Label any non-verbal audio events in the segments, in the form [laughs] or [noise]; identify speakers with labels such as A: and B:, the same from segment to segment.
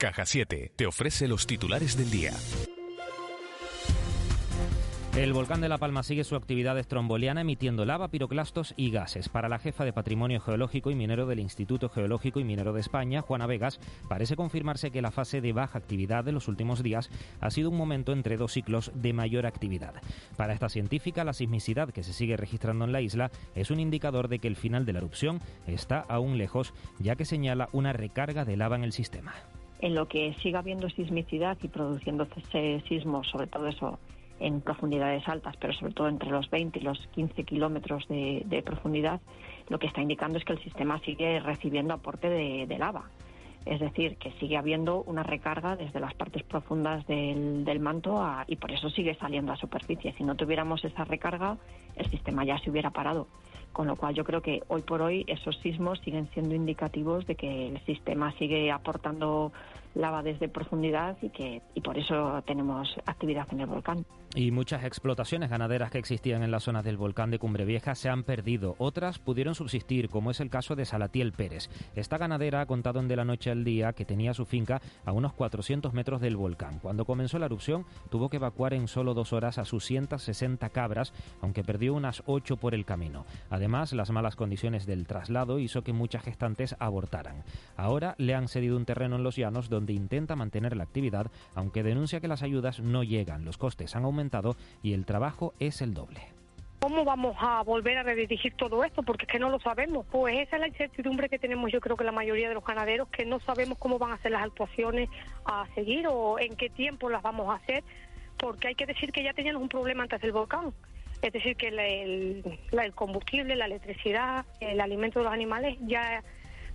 A: Caja 7 te ofrece los titulares del día.
B: El volcán de La Palma sigue su actividad estromboliana emitiendo lava, piroclastos y gases. Para la jefa de Patrimonio Geológico y Minero del Instituto Geológico y Minero de España, Juana Vegas, parece confirmarse que la fase de baja actividad de los últimos días ha sido un momento entre dos ciclos de mayor actividad. Para esta científica, la sismicidad que se sigue registrando en la isla es un indicador de que el final de la erupción está aún lejos, ya que señala una recarga de lava en el sistema.
C: En lo que siga habiendo sismicidad y produciéndose sismos, sobre todo eso en profundidades altas, pero sobre todo entre los 20 y los 15 kilómetros de, profundidad, lo que está indicando es que el sistema sigue recibiendo aporte de, lava. Es decir, que sigue habiendo una recarga desde las partes profundas del, manto y por eso sigue saliendo a superficie. Si no tuviéramos esa recarga, el sistema ya se hubiera parado. Con lo cual yo creo que hoy por hoy esos sismos siguen siendo indicativos de que el sistema sigue aportando lava desde profundidad y que y por eso tenemos actividad en el volcán.
B: Y muchas explotaciones ganaderas que existían en la zona del volcán de Cumbre Vieja se han perdido. Otras pudieron subsistir, como es el caso de Salatiel Pérez. Esta ganadera ha contado en De la Noche al Día que tenía su finca a unos 400 metros del volcán. Cuando comenzó la erupción, tuvo que evacuar en solo dos horas a sus 160 cabras, aunque perdió unas 8 por el camino. Además, las malas condiciones del traslado hizo que muchas gestantes abortaran. Ahora le han cedido un terreno en los llanos donde intenta mantener la actividad, aunque denuncia que las ayudas no llegan, los costes han aumentado y el trabajo es el doble.
D: ¿Cómo vamos a volver a redirigir todo esto? Porque es que no lo sabemos. Pues esa es la incertidumbre que tenemos yo creo que la mayoría de los ganaderos, que no sabemos cómo van a ser las actuaciones a seguir o en qué tiempo las vamos a hacer, porque hay que decir que ya teníamos un problema antes del volcán. Es decir, que el, el combustible, la electricidad, el alimento de los animales ya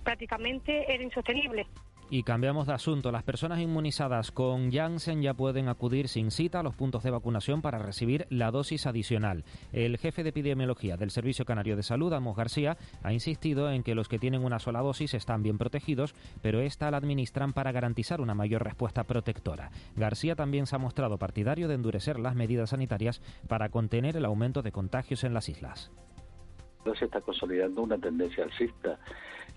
D: prácticamente era insostenible.
B: Y cambiamos de asunto. Las personas inmunizadas con Janssen ya pueden acudir sin cita a los puntos de vacunación para recibir la dosis adicional. El jefe de epidemiología del Servicio Canario de Salud, Amos García, ha insistido en que los que tienen una sola dosis están bien protegidos, pero esta la administran para garantizar una mayor respuesta protectora. García también se ha mostrado partidario de endurecer las medidas sanitarias para contener el aumento de contagios en las islas.
E: Se está consolidando una tendencia alcista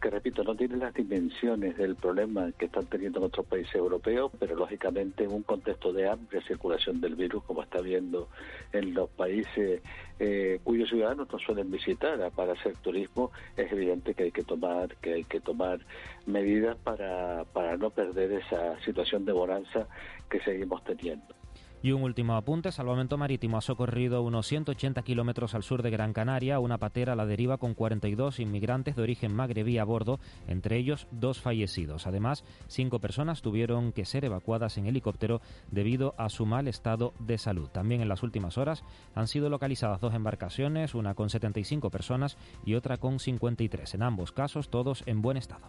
E: que repito, no tiene las dimensiones del problema que están teniendo en otros países europeos, pero lógicamente en un contexto de amplia circulación del virus, como está viendo en los países eh, cuyos ciudadanos no suelen visitar para hacer turismo, es evidente que hay que tomar que hay que tomar medidas para, para no perder esa situación de bonanza que seguimos teniendo.
B: Y un último apunte, Salvamento Marítimo ha socorrido unos 180 kilómetros al sur de Gran Canaria una patera a la deriva con 42 inmigrantes de origen magrebí a bordo, entre ellos dos fallecidos. Además, cinco personas tuvieron que ser evacuadas en helicóptero debido a su mal estado de salud. También en las últimas horas han sido localizadas dos embarcaciones, una con 75 personas y otra con 53. En ambos casos, todos en buen estado.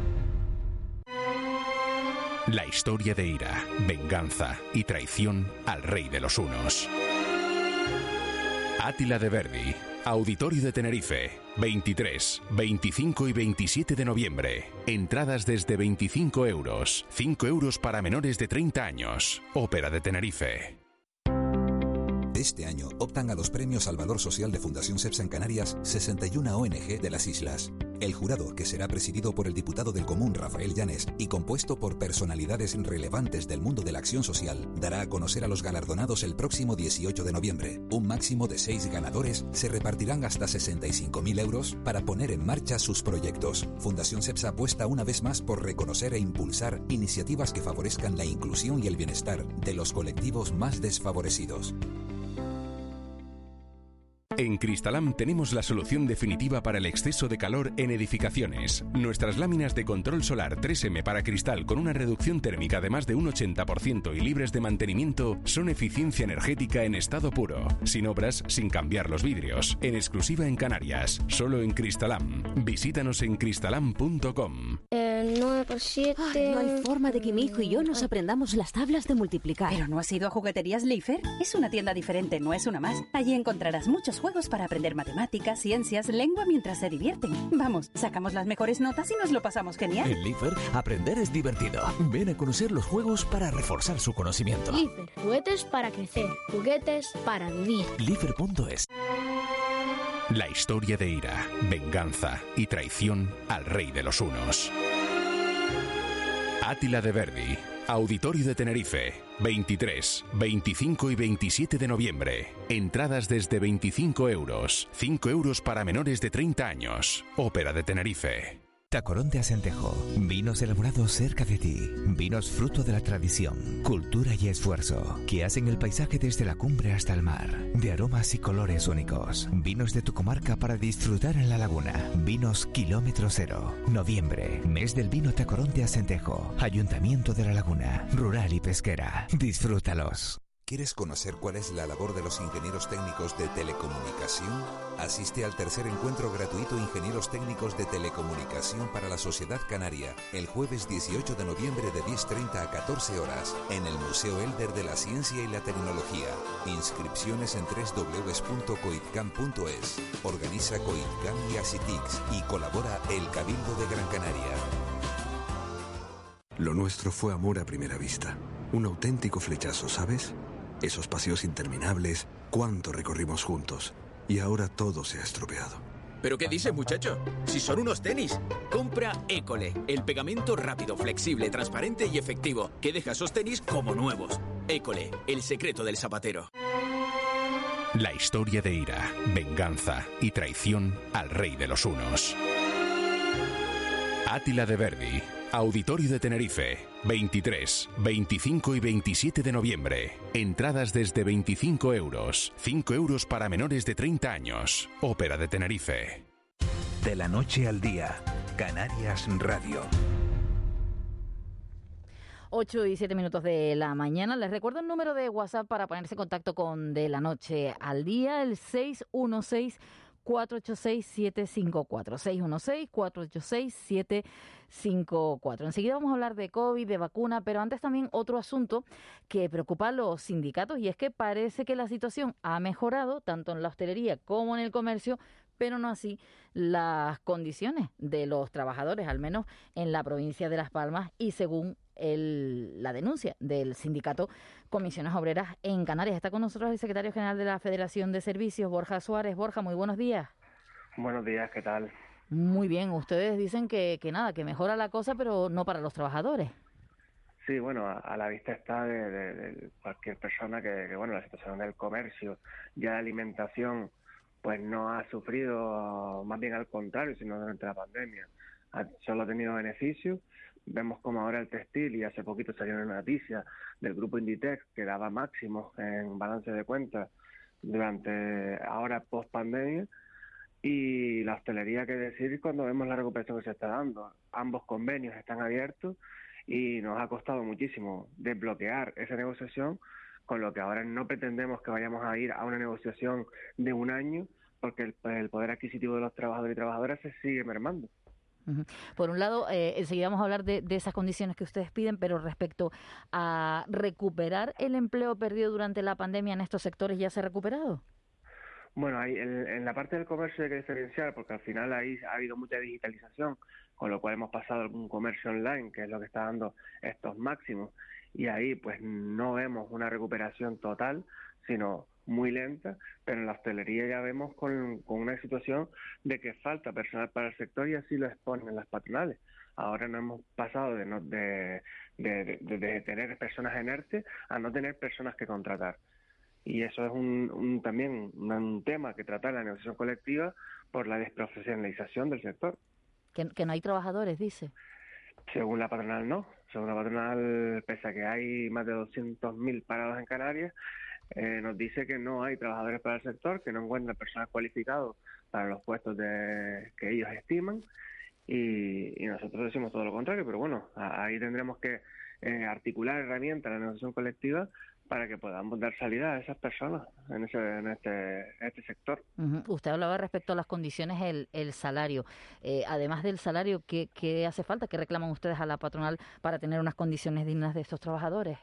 A: La historia de ira, venganza y traición al rey de los unos. Átila de Verdi, Auditorio de Tenerife, 23, 25 y 27 de noviembre. Entradas desde 25 euros, 5 euros para menores de 30 años. Ópera de Tenerife.
F: Este año optan a los premios al valor social de Fundación CEPSA en Canarias 61 ONG de las islas. El jurado, que será presidido por el diputado del Común Rafael Llanes y compuesto por personalidades relevantes del mundo de la acción social, dará a conocer a los galardonados el próximo 18 de noviembre. Un máximo de seis ganadores se repartirán hasta 65.000 euros para poner en marcha sus proyectos. Fundación CEPSA apuesta una vez más por reconocer e impulsar iniciativas que favorezcan la inclusión y el bienestar de los colectivos más desfavorecidos.
A: En Cristalam tenemos la solución definitiva para el exceso de calor en edificaciones. Nuestras láminas de control solar 3M para cristal con una reducción térmica de más de un 80% y libres de mantenimiento son eficiencia energética en estado puro, sin obras, sin cambiar los vidrios, en exclusiva en Canarias, solo en Cristalam. Visítanos en cristalam.com.
G: Eh, 9 por 7.
H: no hay forma de que mi hijo y yo nos aprendamos las tablas de multiplicar.
I: ¿Pero no has ido a Jugueterías Leifer? Es una tienda diferente, no es una más. Allí encontrarás muchos juegos para aprender matemáticas, ciencias, lengua mientras se divierten. Vamos, sacamos las mejores notas y nos lo pasamos genial.
J: En Leifer, aprender es divertido. Ven a conocer los juegos para reforzar su conocimiento.
G: Leifer, juguetes para crecer, juguetes para vivir.
J: Leifer.es
A: La historia de ira, venganza y traición al rey de los unos. Átila de Verdi, Auditorio de Tenerife, 23, 25 y 27 de noviembre. Entradas desde 25 euros, 5 euros para menores de 30 años. Ópera de Tenerife.
K: Tacorón de Acentejo. Vinos elaborados cerca de ti. Vinos fruto de la tradición, cultura y esfuerzo, que hacen el paisaje desde la cumbre hasta el mar. De aromas y colores únicos. Vinos de tu comarca para disfrutar en la laguna. Vinos kilómetro cero. Noviembre. Mes del vino Tacorón de Acentejo. Ayuntamiento de la Laguna. Rural y pesquera. Disfrútalos.
F: ¿Quieres conocer cuál es la labor de los ingenieros técnicos de telecomunicación? Asiste al tercer encuentro gratuito Ingenieros Técnicos de Telecomunicación para la Sociedad Canaria, el jueves 18 de noviembre de 10.30 a 14 horas, en el Museo Elder de la Ciencia y la Tecnología. Inscripciones en www.coitcam.es. Organiza Coitcam y Asitix y colabora el Cabildo de Gran Canaria.
L: Lo nuestro fue amor a primera vista. Un auténtico flechazo, ¿sabes? Esos paseos interminables, cuánto recorrimos juntos. Y ahora todo se ha estropeado.
M: ¿Pero qué dice, muchacho? Si son unos tenis. Compra École, el pegamento rápido, flexible, transparente y efectivo, que deja esos tenis como nuevos. École, el secreto del zapatero.
A: La historia de ira, venganza y traición al rey de los unos. Átila de Verdi, Auditorio de Tenerife, 23, 25 y 27 de noviembre. Entradas desde 25 euros, 5 euros para menores de 30 años. Ópera de Tenerife.
N: De la noche al día, Canarias Radio.
O: 8 y 7 minutos de la mañana. Les recuerdo el número de WhatsApp para ponerse en contacto con De la Noche al Día, el 616 486-754. 616-486-754. Enseguida vamos a hablar de COVID, de vacuna, pero antes también otro asunto que preocupa a los sindicatos y es que parece que la situación ha mejorado tanto en la hostelería como en el comercio, pero no así las condiciones de los trabajadores, al menos en la provincia de Las Palmas y según el, la denuncia del sindicato Comisiones Obreras en Canarias. Está con nosotros el secretario general de la Federación de Servicios, Borja Suárez. Borja, muy buenos días.
P: Buenos días, ¿qué tal?
O: Muy bien, ustedes dicen que, que nada, que mejora la cosa, pero no para los trabajadores.
P: Sí, bueno, a, la vista está de, de, de cualquier persona que, que, bueno, la situación del comercio, ya la alimentación, pues no ha sufrido, más bien al contrario, sino durante la pandemia. Ha, solo ha tenido beneficios Vemos como ahora el textil, y hace poquito salió una noticia del grupo Inditex que daba máximos en balance de cuentas durante ahora post pandemia y la hostelería que decir cuando vemos la recuperación que se está dando. Ambos convenios están abiertos y nos ha costado muchísimo desbloquear esa negociación, con lo que ahora no pretendemos que vayamos a ir a una negociación de un año porque el, el poder adquisitivo de los trabajadores y trabajadoras se sigue mermando.
O: Por un lado, eh, enseguida vamos a hablar de, de, esas condiciones que ustedes piden, pero respecto a recuperar el empleo perdido durante la pandemia en estos sectores, ¿ya se ha recuperado?
P: Bueno, hay, en, en, la parte del comercio hay que diferenciar porque al final ahí ha habido mucha digitalización, con lo cual hemos pasado a un comercio online, que es lo que está dando estos máximos, y ahí pues no vemos una recuperación total, sino muy lenta, pero en la hostelería ya vemos con, con, una situación de que falta personal para el sector y así lo exponen las patronales. Ahora no hemos pasado de, no, de, de, de, de tener personas inertes a no tener personas que contratar. Y eso es un, un también un tema que trata la negociación colectiva por la desprofesionalización del sector.
O: Que, que no hay trabajadores, dice.
P: Según la patronal, no. Según la patronal, pese a que hay más de 200.000 parados en Canarias, eh, nos dice que no hay trabajadores para el sector, que no encuentran personas cualificadas para los puestos de, que ellos estiman y, nosotros decimos todo lo contrario, pero bueno, ahí tendremos que eh, articular herramientas de la negociación colectiva para que podamos dar salida a esas personas en, ese, en, este, este sector.
O: Usted hablaba respecto a las condiciones, el, el salario. Eh, además del salario, ¿qué, ¿qué hace falta? ¿Qué reclaman ustedes a la patronal para tener unas condiciones dignas de estos trabajadores?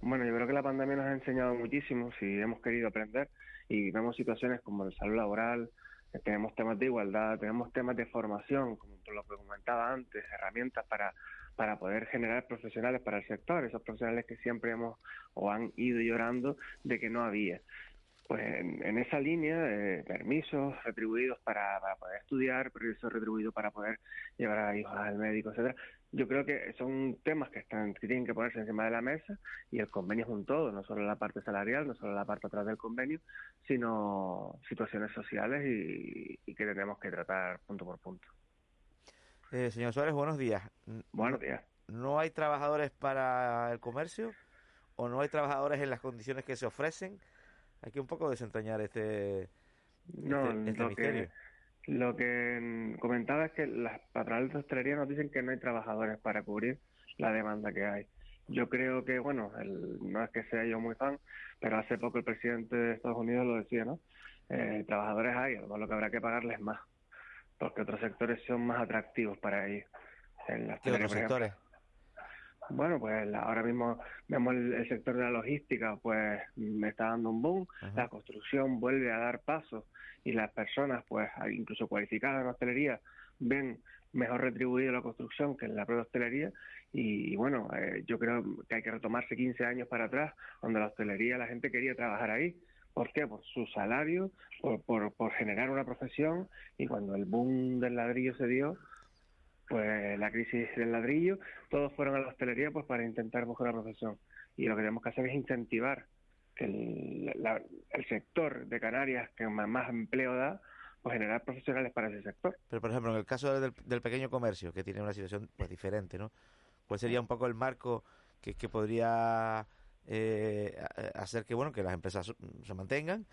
P: Bueno, yo creo que la pandemia nos ha enseñado muchísimo, si hemos querido aprender, y vemos situaciones como el salud laboral, eh, tenemos temas de igualdad, tenemos temas de formación, como lo que comentaba antes, herramientas para, para poder generar profesionales para el sector, esos profesionales que siempre hemos o han ido llorando de que no había pues en, esa línea, eh, permisos retribuidos para, para, poder estudiar, permisos retribuidos para poder llevar a hijos al médico, etcétera. Yo creo que son temas que están que tienen que ponerse encima de la mesa y el convenio es un todo, no solo la parte salarial, no solo la parte atrás del convenio, sino situaciones sociales y, que tenemos que tratar punto por punto.
Q: Eh, señor Suárez, buenos días.
P: Buenos días.
Q: ¿No hay trabajadores para el comercio o no hay trabajadores en las condiciones que se ofrecen? Hay que un poco desentrañar este,
P: no, este, este lo Que, lo que comentaba es que las patronales de hostelería nos dicen que no hay trabajadores para cubrir la demanda que hay. Yo creo que, bueno, no es que sea yo muy fan, pero hace poco el presidente de Estados Unidos lo decía, ¿no? Eh, trabajadores hay, lo que habrá que pagarles más, porque otros sectores son más atractivos para ellos.
Q: En ¿Qué otros sectores?
P: Bueno, pues ahora mismo vemos el, sector de la logística, pues me está dando un boom, la construcción vuelve a dar paso y las personas, pues incluso cualificadas en hostelería, ven mejor retribuida la construcción que en la propia hostelería y, bueno, eh, yo creo que hay que retomarse 15 años para atrás, donde la hostelería la gente quería trabajar ahí. ¿Por qué? Por su salario, por, por, por generar una profesión y cuando el boom del ladrillo se dio, pues la crisis del ladrillo, todos fueron a la hostelería pues para intentar mejorar la profesión. Y lo que tenemos que hacer es incentivar que el, sector de Canarias que más, empleo da, pues generar profesionales para ese sector.
Q: Pero por ejemplo, en el caso del, pequeño comercio, que tiene una situación pues diferente, ¿no? ¿Cuál sería un poco el marco que, que podría eh, hacer que bueno que las empresas se mantengan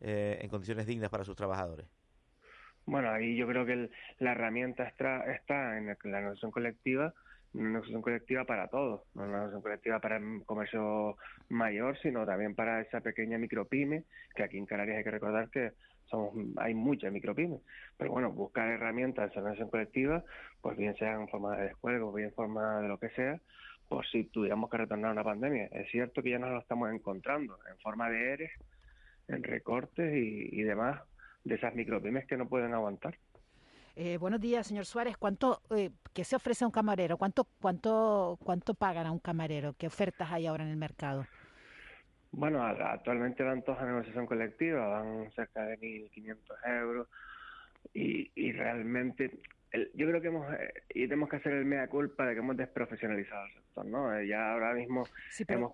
Q: eh, en condiciones dignas para sus trabajadores?
P: Bueno, ahí yo creo que la herramienta está, está en la negociación colectiva, una negociación colectiva para todos, no una negociación colectiva para el comercio mayor, sino también para esa pequeña micropyme, que aquí en Canarias hay que recordar que somos, hay muchas micropymes. Pero bueno, buscar herramientas de negociación colectiva, pues bien sea en forma de descuelgo, bien en forma de lo que sea, por si tuviéramos que retornar a una pandemia. Es cierto que ya nos lo estamos encontrando en forma de ERES, en recortes y demás de esas micropymes que no pueden aguantar.
R: Eh, buenos días, señor Suárez. ¿Cuánto, eh, qué se ofrece a un camarero? ¿Cuánto, cuánto, cuánto pagan a un camarero? ¿Qué ofertas hay ahora en el mercado?
P: Bueno, actualmente van todas a negociación colectiva, van cerca de 1.500 euros y, y realmente yo creo que hemos eh, y tenemos que hacer el mea culpa de que hemos desprofesionalizado el sector, ¿no? Eh, ya ahora mismo hemos,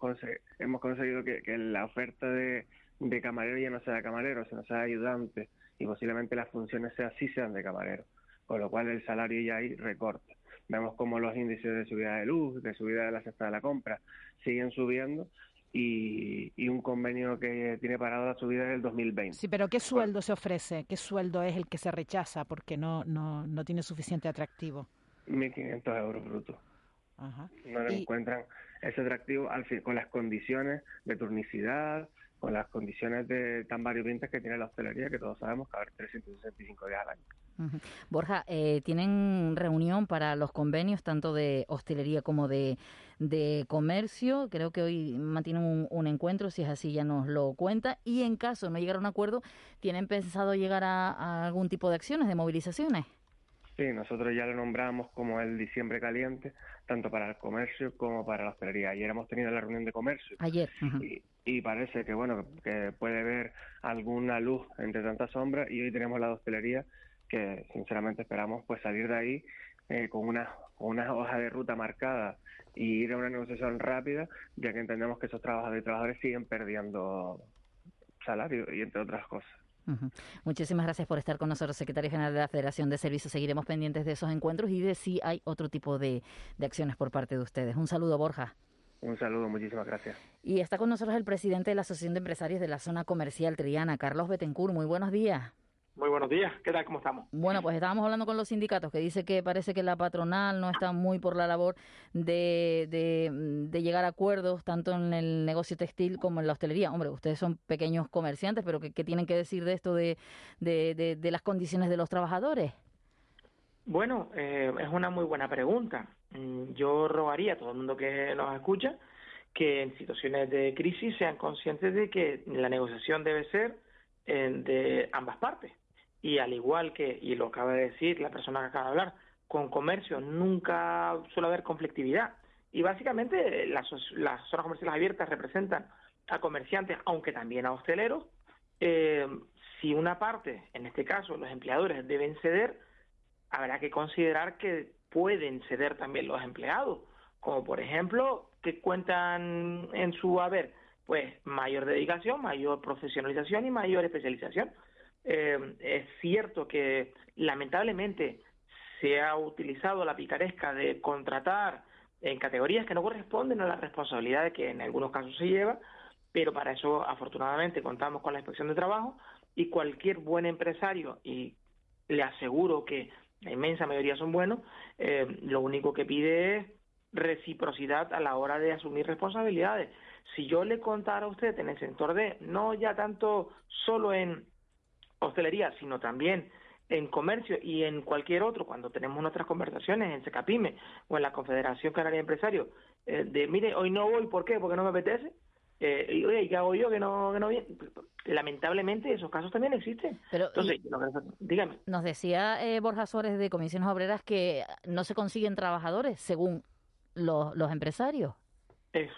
P: hemos conseguido que, que la oferta de, de camarero ya no sea de camarero, sino sea de ayudante y posiblemente las funciones sean, sí sean de camarero, con lo cual el salario ya hay recorte. Vemos como los índices de subida de luz, de subida de la cesta de la compra siguen subiendo y, y, un convenio que tiene parado la subida del 2020.
R: Sí, pero ¿qué sueldo se ofrece? ¿Qué sueldo es el que se rechaza porque no, no, no tiene suficiente atractivo?
P: 1.500 euros brutos. Ajá. No encuentran ese atractivo al fin, con las condiciones de turnicidad, con las condiciones de tan variopintas que tiene la hostelería, que todos sabemos que haber 365 días al año.
O: Borja, eh, ¿tienen reunión para los convenios tanto de hostelería como de, de comercio? Creo que hoy mantienen un, encuentro, si es así ya nos lo cuenta. Y en caso de no llegar a un acuerdo, ¿tienen pensado llegar a algún tipo de acciones, de movilizaciones?
P: Sí, nosotros ya lo nombramos como el diciembre caliente, tanto para el comercio como para la hostelería. Ayer hemos tenido la reunión de comercio.
O: Ayer.
P: y, parece que, bueno, que puede haber alguna luz entre tanta sombra y hoy tenemos la hostelería que sinceramente esperamos pues salir de ahí eh, con una, con una hoja de ruta marcada y ir a una negociación rápida, ya que entendemos que esos trabajadores y trabajadores siguen perdiendo salario y entre otras cosas.
O: Muchísimas gracias por estar con nosotros, secretario general de la Federación de Servicios. Seguiremos pendientes de esos encuentros y de si hay otro tipo de, acciones por parte de ustedes. Un saludo, Borja.
P: Un saludo, muchísimas gracias.
O: Y está con nosotros el presidente de la Asociación de Empresarios de la Zona Comercial Triana, Carlos Betancourt. Muy buenos días.
S: Muy buenos días, ¿qué tal? ¿Cómo estamos?
O: Bueno, pues estábamos hablando con los sindicatos que dice que parece que la patronal no está muy por la labor de, de, llegar a acuerdos tanto en el negocio textil como en la hostelería. Hombre, ustedes son pequeños comerciantes, pero ¿qué, tienen que decir de esto de, de, de las condiciones de los trabajadores?
S: Bueno, eh, es una muy buena pregunta. Mm, yo rogaría a todo el mundo que nos escucha que en situaciones de crisis sean conscientes de que la negociación debe ser eh, de ambas partes y al igual que, y lo acaba de decir la persona que acaba de hablar, con comercio nunca suele haber conflictividad. Y básicamente las, las zonas comerciales abiertas representan a comerciantes, aunque también a hosteleros. Eh, si una parte, en este caso los empleadores, deben ceder, habrá que considerar que pueden ceder también los empleados, como por ejemplo que cuentan en su haber pues mayor dedicación, mayor profesionalización y mayor especialización. Eh, es cierto que lamentablemente se ha utilizado la picaresca de contratar en categorías que no corresponden a la responsabilidad que en algunos casos se lleva, pero para eso afortunadamente contamos con la inspección de trabajo y cualquier buen empresario, y le aseguro que la inmensa mayoría son buenos, eh, lo único que pide es reciprocidad a la hora de asumir responsabilidades. Si yo le contara a usted en el sector de, no ya tanto solo en hostelería, sino también en comercio y en cualquier otro, cuando tenemos nuestras conversaciones en Secapime o en la Confederación Canaria de Empresarios, eh, de mire, hoy no voy, ¿por qué? Porque no me apetece. Eh, y oye, ¿qué hago yo que no, que no viene? Lamentablemente esos casos también existen. Pero, Entonces, dígame.
O: Nos decía eh, Borja Sores de Comisiones Obreras que no se consiguen trabajadores según los, los empresarios.
S: Es,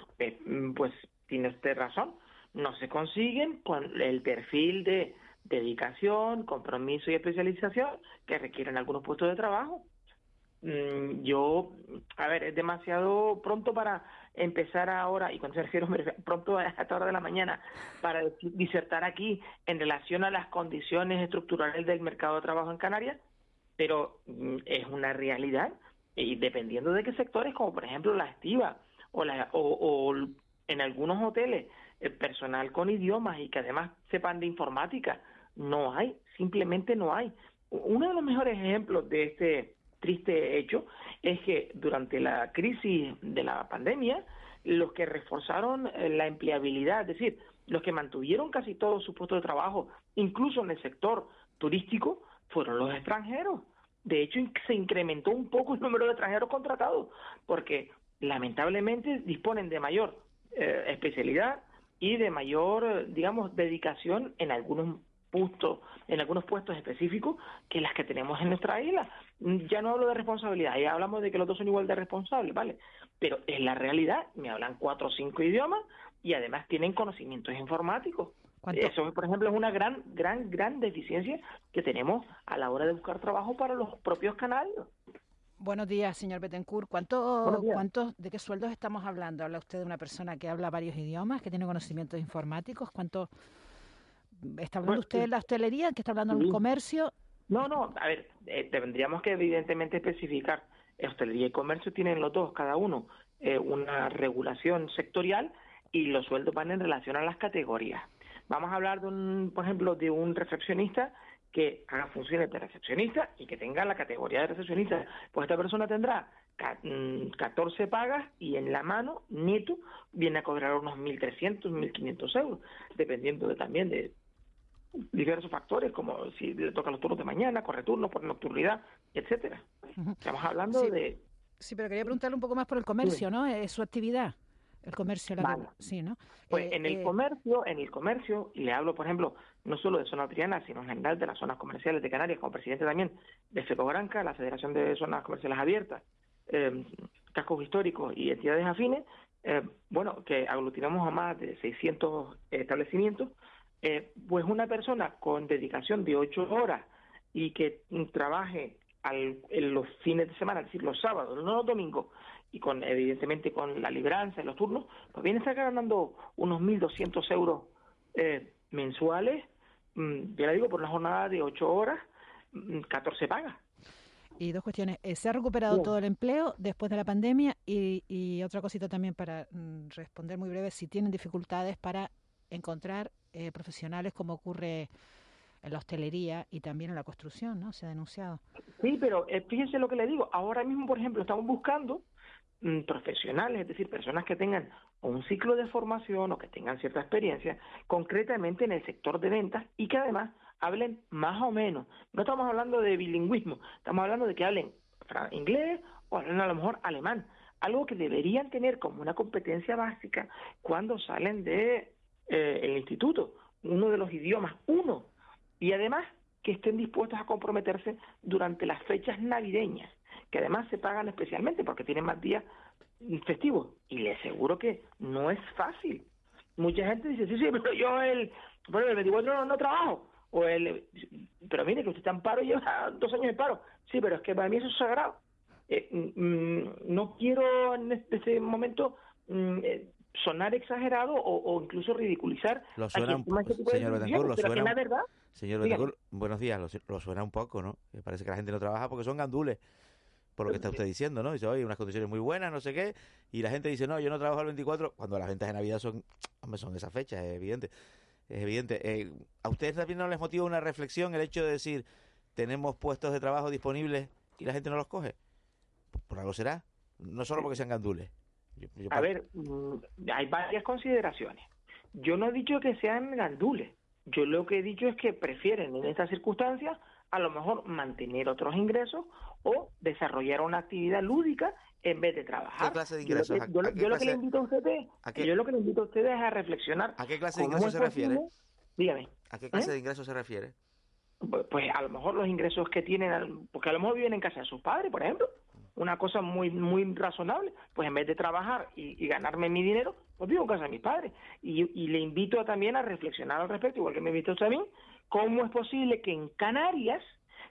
S: mm, pues tiene usted razón, no se consiguen con el perfil de dedicación, compromiso y especialización que requieren algunos puestos de trabajo. Mm, yo, a ver, es demasiado pronto para empezar ahora, y cuando [laughs] pronto a esta hora de la mañana, para disertar aquí en relación a las condiciones estructurales del mercado de trabajo en Canarias, pero mm, es una realidad, y dependiendo de qué sectores, como por ejemplo la estiva, o, la, o, o en algunos hoteles, el personal con idiomas y que además sepan de informática, no hay, simplemente no hay. Uno de los mejores ejemplos de este triste hecho es que durante la crisis de la pandemia, los que reforzaron eh, la empleabilidad, es decir, los que mantuvieron casi todo su puesto de trabajo, incluso en el sector turístico, fueron los extranjeros. De hecho, se incrementó un poco el número de extranjeros contratados, porque lamentablemente disponen de mayor eh, especialidad y de mayor, digamos, dedicación en algunos puestos, en algunos puestos específicos que las que tenemos en nuestra isla. Ya no hablo de responsabilidad, ya hablamos de que los dos son igual de responsables, ¿vale? Pero en la realidad, me hablan cuatro o cinco idiomas y además tienen conocimientos informáticos. Eso, por ejemplo, es una gran, gran, gran deficiencia que tenemos a la hora de buscar trabajo para los propios canales.
R: Buenos días, señor Betancourt. ¿Cuánto, ¿Cuántos, de qué sueldos estamos hablando? ¿Habla usted de una persona que habla varios idiomas, que tiene conocimientos informáticos? ¿Cuánto, ¿Está hablando usted de la hostelería? ¿Que está hablando del comercio?
S: No, no, a ver, eh, tendríamos que evidentemente especificar. Hostelería y comercio tienen los dos, cada uno, eh, una regulación sectorial y los sueldos van en relación a las categorías. Vamos a hablar de un, por ejemplo, de un recepcionista que haga funciones de recepcionista y que tenga la categoría de recepcionista. Pues esta persona tendrá 14 mm, pagas y en la mano, neto, viene a cobrar unos 1.300, 1.500 euros, dependiendo de, también de diversos factores, como si le toca los turnos de mañana, corre turnos por nocturnidad, etcétera. Estamos hablando de...
R: Sí, pero quería preguntarle un poco más por el comercio, ¿no? Es su actividad. El comercio, la sí, ¿no?
S: Pues eh, en el eh, comercio, en el comercio, y le hablo, por ejemplo, no solo de zona triana, sino en general de las zonas comerciales de Canarias, como presidente también de FECOGRANCA, la Federación de Zonas Comerciales Abiertas, eh, cascos históricos y entidades afines, eh, bueno, que aglutinamos a más de 600 establecimientos, eh, pues una persona con dedicación de ocho horas y que trabaje en los fines de semana, es decir, los sábados, no los domingos, y con evidentemente con la libranza y los turnos, pues viene a estar ganando unos 1.200 euros eh, mensuales, mm, yo le digo, por una jornada de ocho horas, 14 mm, pagas.
R: Y dos cuestiones. Eh, ¿Se ha recuperado todo el empleo después de la pandemia? Y, y otra cosita también para mm, responder muy breve, si tienen dificultades para encontrar eh, profesionales como ocurre en la hostelería y también en la construcción, ¿no? Se ha denunciado.
S: Sí, pero eh, fíjense lo que le digo. Ahora mismo, por ejemplo, estamos buscando mm, profesionales, es decir, personas que tengan un ciclo de formación o que tengan cierta experiencia, concretamente en el sector de ventas y que además hablen más o menos. No estamos hablando de bilingüismo, estamos hablando de que hablen inglés o hablen a lo mejor alemán, algo que deberían tener como una competencia básica cuando salen de eh, el instituto, uno de los idiomas, uno, y además que estén dispuestos a comprometerse durante las fechas navideñas, que además se pagan especialmente porque tienen más días festivos, y les aseguro que no es fácil. Mucha gente dice, sí, sí, pero yo el, bueno, el 24 no trabajo, o el, pero mire que usted está en paro y lleva dos años en paro. Sí, pero es que para mí eso es sagrado. Eh, mm, mm, no quiero en este momento mm, eh, sonar exagerado o, incluso ridiculizar
Q: lo suena un poco, señor Betancourt, lo suena, la verdad, señor Betancourt, buenos días, lo, suena un poco, ¿no? Me parece que la gente no trabaja porque son gandules por lo que está usted diciendo, ¿no? Dice, oye, unas condiciones muy buenas, no sé qué, y la gente dice, no, yo no trabajo el 24, cuando las ventas de Navidad son, hombre, son esas fechas, es evidente es evidente. Eh, ¿A ustedes también no les motiva una reflexión el hecho de decir, tenemos puestos de trabajo disponibles y la gente no los coge? Por, algo será. No solo porque sean gandules.
S: A ver, mm, hay varias consideraciones. Yo no he dicho que sean gandules. Yo lo que he dicho es que prefieren en estas circunstancias a lo mejor mantener otros ingresos o desarrollar una actividad lúdica en vez de trabajar.
Q: ¿Qué clase de ingresos?
S: Yo, lo que le invito a ustedes, yo lo que le invito a ustedes es a reflexionar.
Q: ¿A qué clase de ingresos se refiere?
S: Dígame.
Q: ¿A qué clase ¿Eh? de ingresos se refiere?
S: Pues, pues, a lo mejor los ingresos que tienen, porque a lo mejor viven en casa de sus padres, por ejemplo, una cosa muy muy razonable, pues en vez de trabajar y, ganarme mi dinero, pues vivo en casa de mis padres. Y, y le invito también a reflexionar al respecto, igual que me a mí, cómo es posible que en Canarias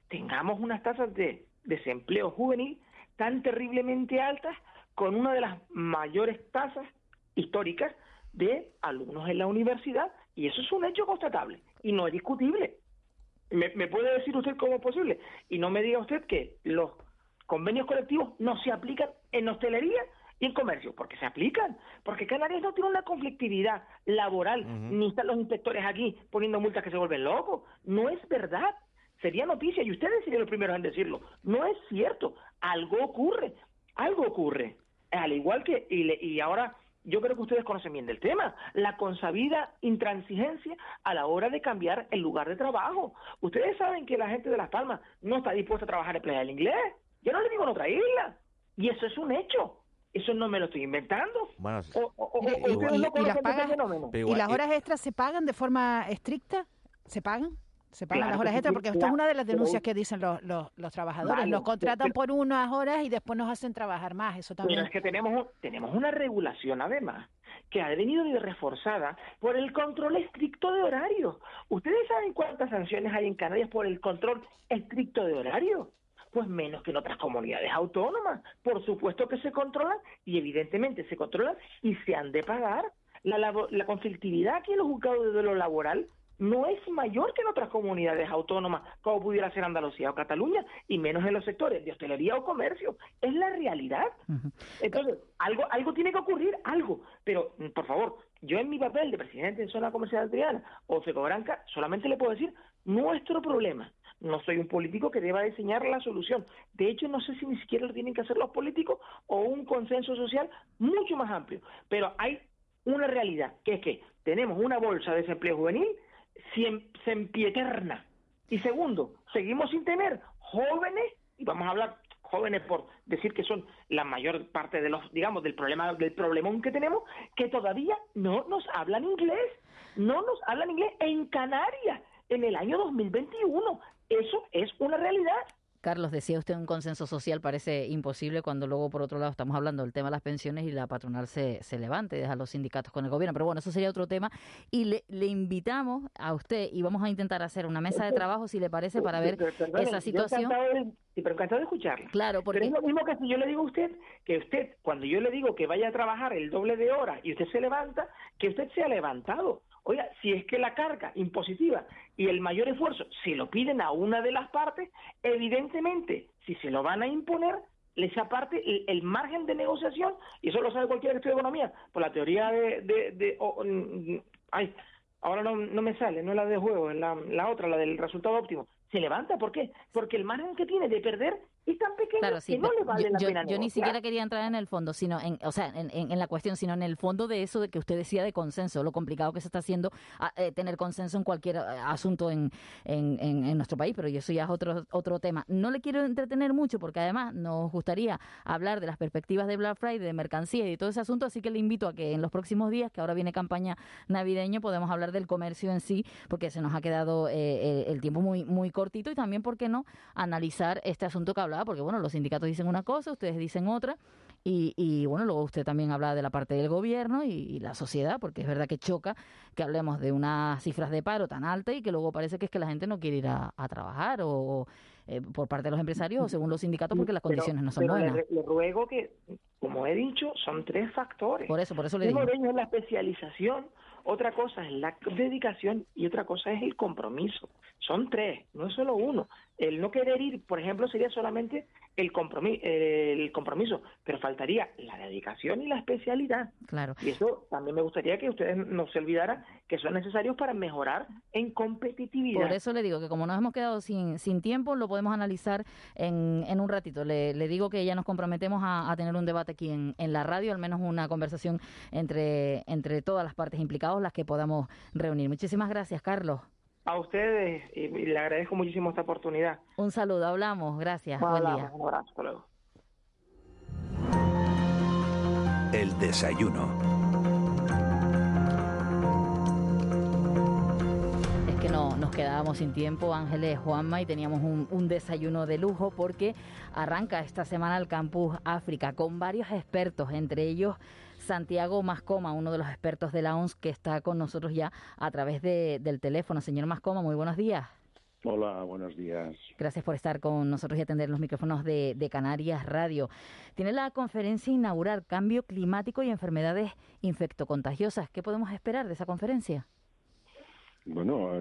S: tengamos unas tasas de desempleo juvenil tan terriblemente altas con una de las mayores tasas históricas de alumnos en la universidad y eso es un hecho constatable y no es discutible. ¿Me, puede decir usted cómo es posible? Y no me diga usted que los convenios colectivos no se aplican en hostelería y en comercio, porque se aplican, porque Canarias no tiene una conflictividad laboral, ni están los inspectores aquí poniendo multas que se vuelven locos. No es verdad sería noticia y ustedes serían los primeros en decirlo. No es cierto, algo ocurre, algo ocurre. Al igual que, y, y ahora yo creo que ustedes conocen bien del tema, la consabida intransigencia a la hora de cambiar el lugar de trabajo. Ustedes saben que la gente de Las Palmas no está dispuesta a trabajar en Playa del Inglés. Yo no le digo en otra isla. Y eso es un hecho. Eso no me lo estoy inventando.
R: ¿Y las horas extras se pagan de forma estricta? ¿Se pagan? Se pagan las horas extras porque esta es una de las denuncias que dicen los, los, trabajadores. los contratan por unas horas y después nos hacen trabajar más. Eso también.
S: Pero es que tenemos, tenemos una regulación además que ha venido reforzada por el control estricto de horario. ¿Ustedes saben cuántas sanciones hay en Canarias por el control estricto de horario? Pues menos que en otras comunidades autónomas. Por supuesto que se controlan y evidentemente se controlan y se han de pagar. La, la conflictividad aquí en los juzgados de lo laboral no es mayor que en otras comunidades autónomas, como pudiera ser Andalucía o Cataluña, y menos en los sectores de hostelería o comercio. Es la realidad. Entonces, algo, algo tiene que ocurrir, algo. Pero, mm, por favor, yo en mi papel de presidente de Zona Comercial Adriana o Fecobranca solamente le puedo decir nuestro problema. No soy un político que deba diseñar la solución. De hecho, no sé si ni siquiera lo tienen que hacer los políticos o un consenso social mucho más amplio. Pero hay una realidad, que es que tenemos una bolsa de desempleo juvenil sempieterna. Y segundo, seguimos sin tener jóvenes, y vamos a hablar jóvenes por decir que son la mayor parte de los, digamos, del problema, del problemón que tenemos, que todavía no nos hablan inglés, no nos hablan inglés en Canarias en el año 2021. Eso es una realidad.
O: Carlos, decía usted un consenso social parece imposible cuando luego, por otro lado, estamos hablando del tema de las pensiones y la patronal se, se levante y deja a los sindicatos con el gobierno. Pero bueno, eso sería otro tema. Y le, le invitamos a usted y vamos a intentar hacer una mesa de trabajo, si le parece, para ver esa situación.
S: sí, pero encantado de escucharla.
O: Claro, porque...
S: Pero es lo mismo que si yo le digo a usted, que usted, cuando yo le digo que vaya a trabajar el doble de horas y usted se levanta, que usted se ha levantado Oiga, si es que la carga impositiva y el mayor esfuerzo se lo piden a una de las partes, evidentemente, si se lo van a imponer, esa parte, el, margen de negociación, y eso lo sabe cualquiera que estudie economía, por la teoría de... de, mm, ay, ahora no, no me sale, no la de juego, la, la otra, la del resultado óptimo. Se levanta, ¿por qué? Porque el margen que tiene de perder es tan pequeño que no le vale
O: yo,
S: la pena.
O: Yo ni siquiera quería entrar en el fondo, sino en, o sea, en, en, la cuestión, sino en el fondo de eso de que usted decía de consenso, lo complicado que se está haciendo eh, tener consenso en cualquier eh, asunto en, en, nuestro país, pero eso ya es otro, otro tema. No le quiero entretener mucho porque además nos gustaría hablar de las perspectivas de Black Friday, de mercancía y de todo ese asunto, así que le invito a que en los próximos días, que ahora viene campaña navideño, podemos hablar del comercio en sí, porque se nos ha quedado eh, el, el tiempo muy, muy cortito y también, ¿por qué no?, analizar este asunto que hablaba, porque bueno, los sindicatos dicen una cosa, ustedes dicen otra. Y, y, bueno, luego usted también habla de la parte del gobierno y, la sociedad, porque es verdad que choca que hablemos de unas cifras de paro tan altas y que luego parece que es que la gente no quiere ir a, trabajar o, eh, por parte de los empresarios o según los sindicatos porque las condiciones no son buenas.
S: Le, ruego que, como he dicho, son tres factores.
O: Por eso, por eso le digo.
S: Uno es la especialización, otra cosa es la dedicación y otra cosa es el compromiso. Son tres, no es solo uno. El no querer ir, por ejemplo, sería solamente el compromiso, el compromiso, pero faltaría la dedicación y la especialidad.
O: Claro.
S: Y eso también me gustaría que ustedes no se olvidaran que son necesarios para mejorar en competitividad.
O: Por eso le digo que como nos hemos quedado sin, sin tiempo, lo podemos analizar en, en un ratito. Le, le, digo que ya nos comprometemos a, tener un debate aquí en, en, la radio, al menos una conversación entre, entre todas las partes implicadas, las que podamos reunir. Muchísimas gracias, Carlos.
S: A ustedes y, le agradezco muchísimo esta oportunidad.
O: Un saludo, hablamos, gracias. Buen día.
S: Un abrazo, hasta luego.
N: El desayuno.
O: Es que no, nos quedábamos sin tiempo, Ángeles, Juanma, y teníamos un, un, desayuno de lujo porque arranca esta semana el Campus África con varios expertos, entre ellos Santiago Mascoma, uno de los expertos de la ONS que está con nosotros ya a través de, del teléfono. Señor Mascoma, muy buenos días.
T: Hola, buenos días.
O: Gracias por estar con nosotros y atender los micrófonos de, Canarias Radio. Tiene la conferencia inaugural Cambio Climático y Enfermedades Infectocontagiosas. ¿Qué podemos esperar de esa conferencia?
T: Bueno,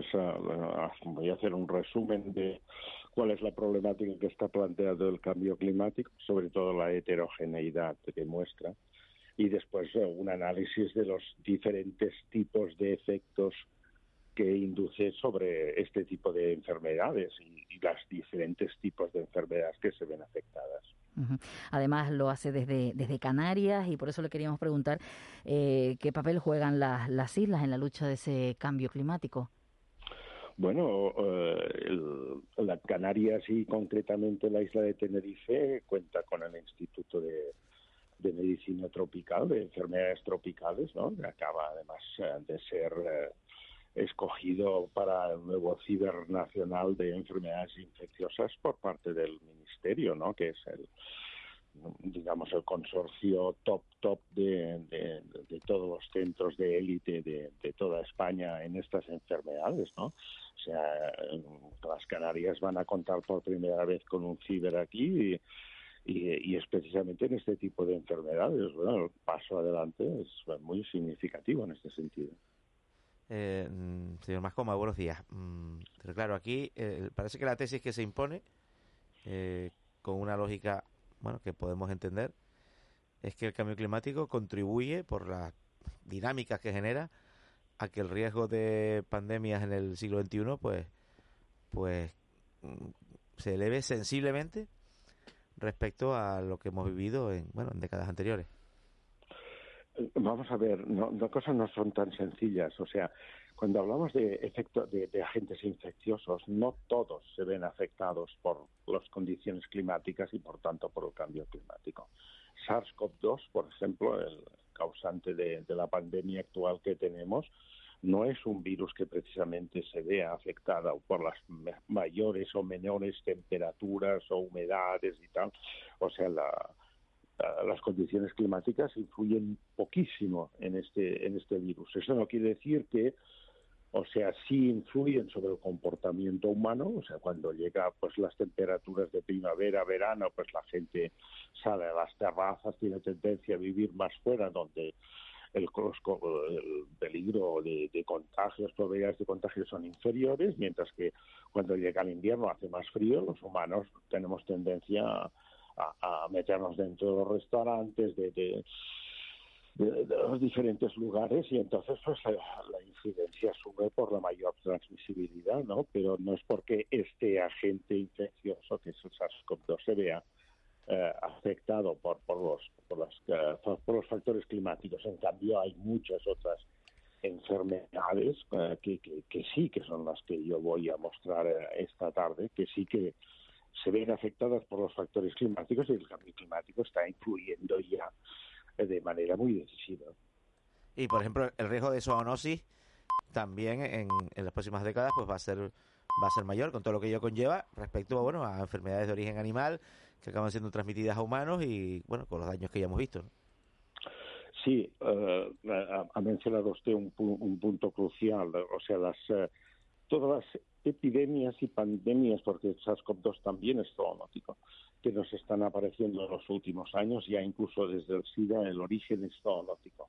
T: voy a hacer un resumen de cuál es la problemática que está planteando el cambio climático, sobre todo la heterogeneidad que muestra y después eh, un análisis de los diferentes tipos de efectos que induce sobre este tipo de enfermedades y, y las diferentes tipos de enfermedades que se ven afectadas.
O: Además lo hace desde, desde Canarias y por eso le queríamos preguntar eh, qué papel juegan las, las islas en la lucha de ese cambio climático.
T: Bueno, eh, la Canarias y concretamente la isla de Tenerife cuenta con el Instituto de, de medicina tropical, de enfermedades tropicales, ¿no? acaba además eh, de ser eh, escogido para el nuevo cibernacional de enfermedades infecciosas por parte del ministerio, ¿no? que es el digamos el consorcio top top de, de, todos los centros de élite de, de, toda España en estas enfermedades, ¿no? O sea, las Canarias van a contar por primera vez con un ciber aquí y, y, es precisamente en este tipo de enfermedades. Bueno, el paso adelante es muy significativo en este sentido.
Q: Eh, mm, señor Mascoma, buenos días. Mm, pero claro, aquí eh, parece que la tesis que se impone, eh, con una lógica bueno que podemos entender, es que el cambio climático contribuye por las dinámicas que genera a que el riesgo de pandemias en el siglo XXI pues, pues mm, se eleve sensiblemente respecto a lo que hemos vivido en, bueno, en décadas anteriores.
T: Vamos a ver, no, no cosas no son tan sencillas. O sea, cuando hablamos de efecto de, agentes infecciosos, no todos se ven afectados por las condiciones climáticas y por tanto por el cambio climático. SARS-CoV-2, por ejemplo, el causante de la pandemia actual que tenemos, no es un virus que precisamente se vea afectada por las mayores o menores temperaturas o humedades y tal. O sea, las condiciones climáticas influyen poquísimo en este, en este virus. Eso no quiere decir que o sea, sí influyen sobre el comportamiento humano, o sea, cuando llega pues las temperaturas de primavera, verano, pues la gente sale a las terrazas, tiene tendencia a vivir más fuera, donde el, el peligro de, contagios, probabilidades de contagios son inferiores, mientras que cuando llega el invierno hace más frío, los humanos tenemos tendencia a, meternos dentro de los restaurantes, de, los diferentes lugares y entonces pues la, incidencia sube por la mayor transmisibilidad, ¿no? Pero no es porque este agente infeccioso, que es el SARS-CoV-2, se vea eh, afectado por, por, los, por, las, eh, por los factores climáticos. En cambio, hay muchas otras enfermedades eh, que, que, sí que son las que yo voy a mostrar esta tarde, que sí que se ven afectadas por los factores climáticos y el cambio climático está influyendo ya de manera muy decisiva.
Q: Y, por ejemplo, el riesgo de zoonosis también en, en las próximas décadas pues va a ser va a ser mayor con todo lo que ello conlleva respecto bueno, a enfermedades de origen animal que acaban siendo transmitidas a humanos y bueno con los daños que ya hemos visto.
T: Sí, uh, ha mencionado usted un, un, punto crucial, o sea, las uh, todas las epidemias y pandemias, porque SARS-CoV-2 también es zoonótico, que nos están apareciendo en los últimos años, ya incluso desde el SIDA, el origen es zoonótico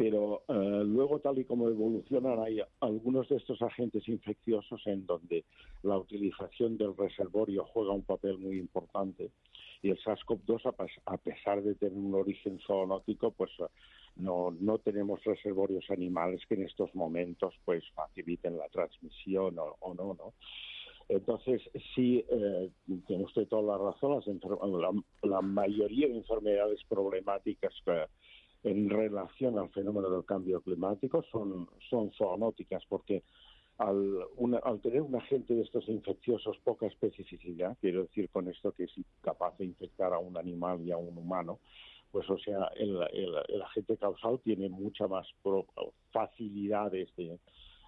T: pero eh, luego tal y como evolucionan hay algunos de estos agentes infecciosos en donde la utilización del reservorio juega un papel muy importante y el SARS-CoV-2 a, pesar de tener un origen zoonótico pues no, no tenemos reservorios animales que en estos momentos pues faciliten la transmisión o, no, ¿no? Entonces, sí, eh, tiene usted toda la razón, las la, mayoría de enfermedades problemáticas que en relación al fenómeno del cambio climático son, son zoonóticas, porque al, al tener un agente de estos infecciosos poca especificidad, quiero decir con esto que es capaz de infectar a un animal y a un humano, pues o sea, el, el, agente causal tiene mucha más facilidades de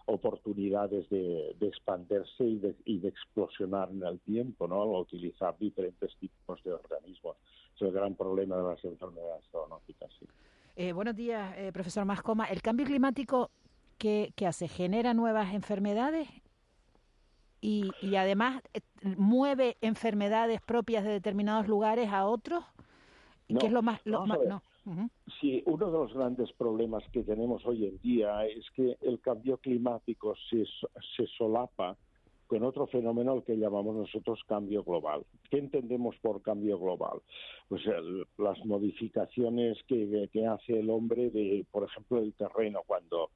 T: oportunidades de, de expandirse y de, y de explosionar en el tiempo, ¿no? Al utilizar diferentes tipos de organismos. Es el gran problema de las enfermedades zoonóticas, sí.
R: Eh, buenos días, eh, profesor Mascoma. ¿El cambio climático qué, hace? ¿Genera nuevas enfermedades? Y, y además eh, mueve enfermedades propias de determinados lugares a otros. ¿Qué es lo más...? Lo no.
T: Sí, uno de los grandes problemas que tenemos hoy en día es que el cambio climático se, se solapa con otro fenómeno al que llamamos nosotros cambio global. ¿Qué entendemos por cambio global? Pues las modificaciones que, hace el hombre de, por ejemplo, el terreno cuando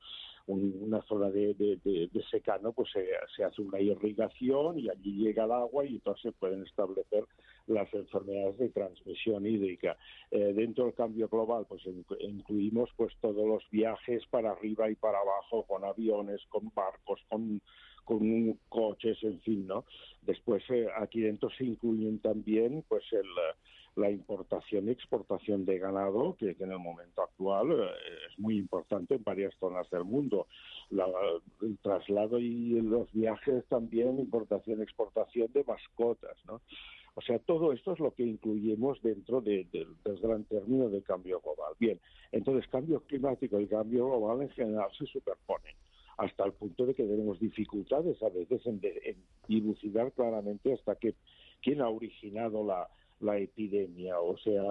T: una zona de, secano, pues se, hace una irrigación y allí llega el agua y entonces se pueden establecer las enfermedades de transmisión hídrica. Eh, dentro del cambio global, pues incluimos pues todos los viajes para arriba y para abajo con aviones, con barcos, con con coches, en fin, ¿no? Después eh, aquí dentro se incluyen también, pues, el, la importación y exportación de ganado, que, en el momento actual eh, es muy importante en varias zonas del mundo. el traslado y los viajes también, importación y exportación de mascotas, ¿no? O sea, todo esto es lo que incluimos dentro del gran término de cambio global. Bien, entonces cambio climático y cambio global en general se superponen hasta el punto de que tenemos dificultades a veces en, dilucidar claramente hasta que quién ha originado la, epidemia, o sea,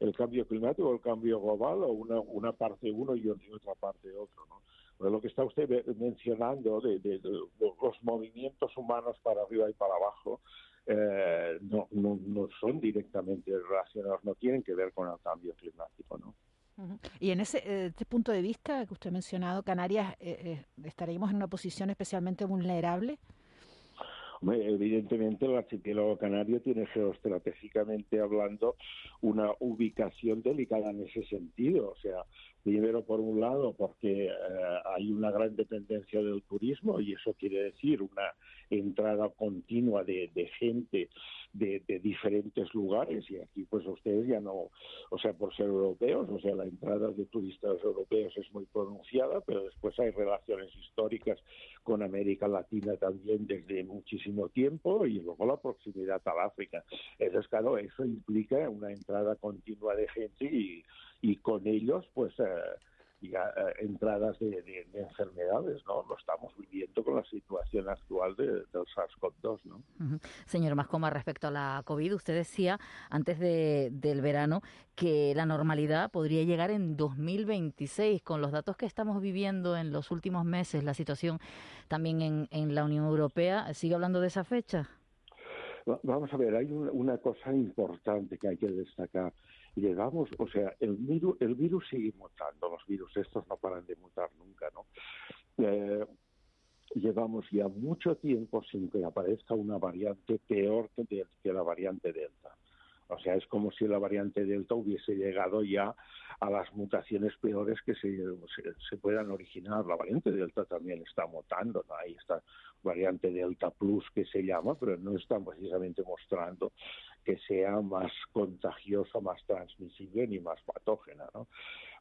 T: el cambio climático, el cambio global, o una, una parte uno y otra parte otro, ¿no? Pues lo que está usted mencionando de, los movimientos humanos para arriba y para abajo eh, no, no, no son directamente relacionados, no tienen que ver con el cambio climático, ¿no?
R: Y en ese eh, este punto de vista que usted ha mencionado, Canarias, eh, eh, ¿estaríamos en una posición especialmente vulnerable?
T: evidentemente el archipiélago canario tiene geoestratégicamente hablando una ubicación delicada en ese sentido. O sea, primero por un lado porque hay una gran dependencia del turismo y eso quiere decir una entrada continua de, de gente de, diferentes lugares y aquí pues ustedes ya no, o sea, por ser europeos, o sea, la entrada de turistas europeos es muy pronunciada, pero después hay relaciones históricas con América Latina también desde muchísimo tiempo y luego la proximidad al África. Entonces, claro, eso implica una entrada continua de gente y, y con ellos pues... Eh, ya eh, entradas de, enfermedades, ¿no? Lo estamos viviendo con la situación actual de, del SARS-CoV-2, ¿no?
O: Señor Mascoma, respecto a la COVID, usted decía antes de, del verano que la normalidad podría llegar en 2026. Con los datos que estamos viviendo en los últimos meses, la situación también en, en la Unión Europea, ¿sigue hablando de esa fecha?
T: Vamos a ver, hay una cosa importante que hay que destacar llegamos, o sea, el virus, el virus sigue mutando, los virus estos no paran de mutar nunca, ¿no? Eh, llevamos ya mucho tiempo sin que aparezca una variante peor que, que la variante Delta. O sea, es como si la variante Delta hubiese llegado ya a las mutaciones peores que se, se, puedan originar. La variante Delta también está mutando, ¿no? Ahí está variante Delta Plus que se llama, pero no está precisamente mostrando que sea más contagiosa, más transmisible ni más patógena, ¿no?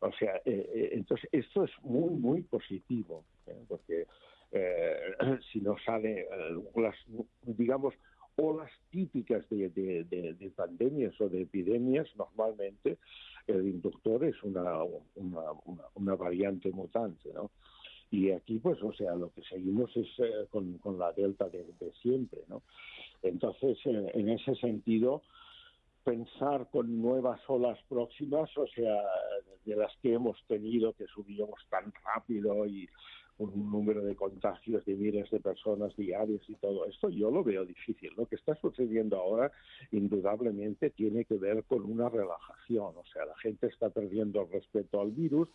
T: O sea, eh, eh, entonces esto es muy, muy positivo, ¿eh? porque [clears throat] si no sale las, digamos, olas típicas de, de, pandemias o de epidemias, normalmente el inductor es una, una, una, variante mutante, ¿no? Y aquí, pues, o sea, lo que seguimos es con, con, la delta de, siempre, ¿no? Entonces, en ese sentido, pensar con nuevas olas próximas, o sea, de las que hemos tenido, que subíamos tan rápido y un número de contagios de miles de personas diarios y todo esto, yo lo veo difícil. Lo que está sucediendo ahora, indudablemente, tiene que ver con una relajación. O sea, la gente está perdiendo el respeto al virus,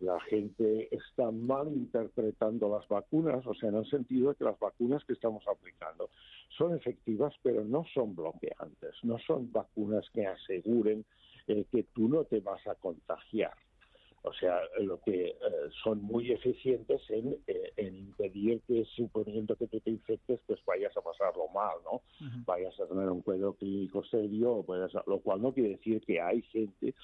T: la gente está mal interpretando las vacunas, o sea, en el sentido de que las vacunas que estamos aplicando son efectivas, pero no son bloqueantes, no son vacunas que aseguren eh, que tú no te vas a contagiar. O sea, lo que eh, son muy eficientes en, eh, en, impedir que, suponiendo que tú te infectes, pues vayas a pasarlo mal, ¿no? Vayas a tener un cuadro clínico serio, lo cual no quiere decir que hay gente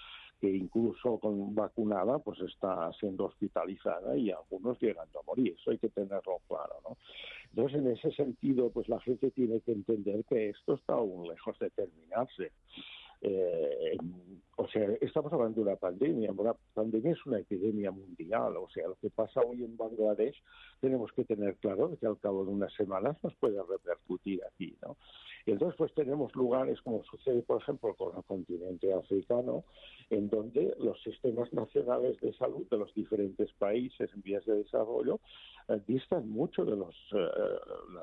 T: que incluso con vacunada pues está siendo hospitalizada y algunos llegando a morir. Eso hay que tenerlo claro, ¿no? Entonces, en ese sentido, pues la gente tiene que entender que esto está aún lejos de terminarse. Eh, o sea, estamos hablando de una pandemia. Una pandemia es una epidemia mundial. O sea, lo que pasa hoy en Bangladesh tenemos que tener claro que al cabo de unas semanas nos puede repercutir aquí, ¿no? Y entonces, pues tenemos lugares como sucede, por ejemplo, con el continente africano, en donde los sistemas nacionales de salud de los diferentes países en vías de desarrollo eh, distan mucho de los eh,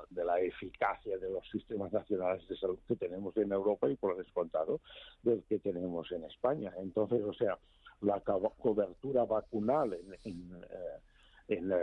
T: de la eficacia de los sistemas nacionales de salud que tenemos en Europa y por descontado del que tenemos en España. Entonces, o sea, la cobertura vacunal en, en eh, en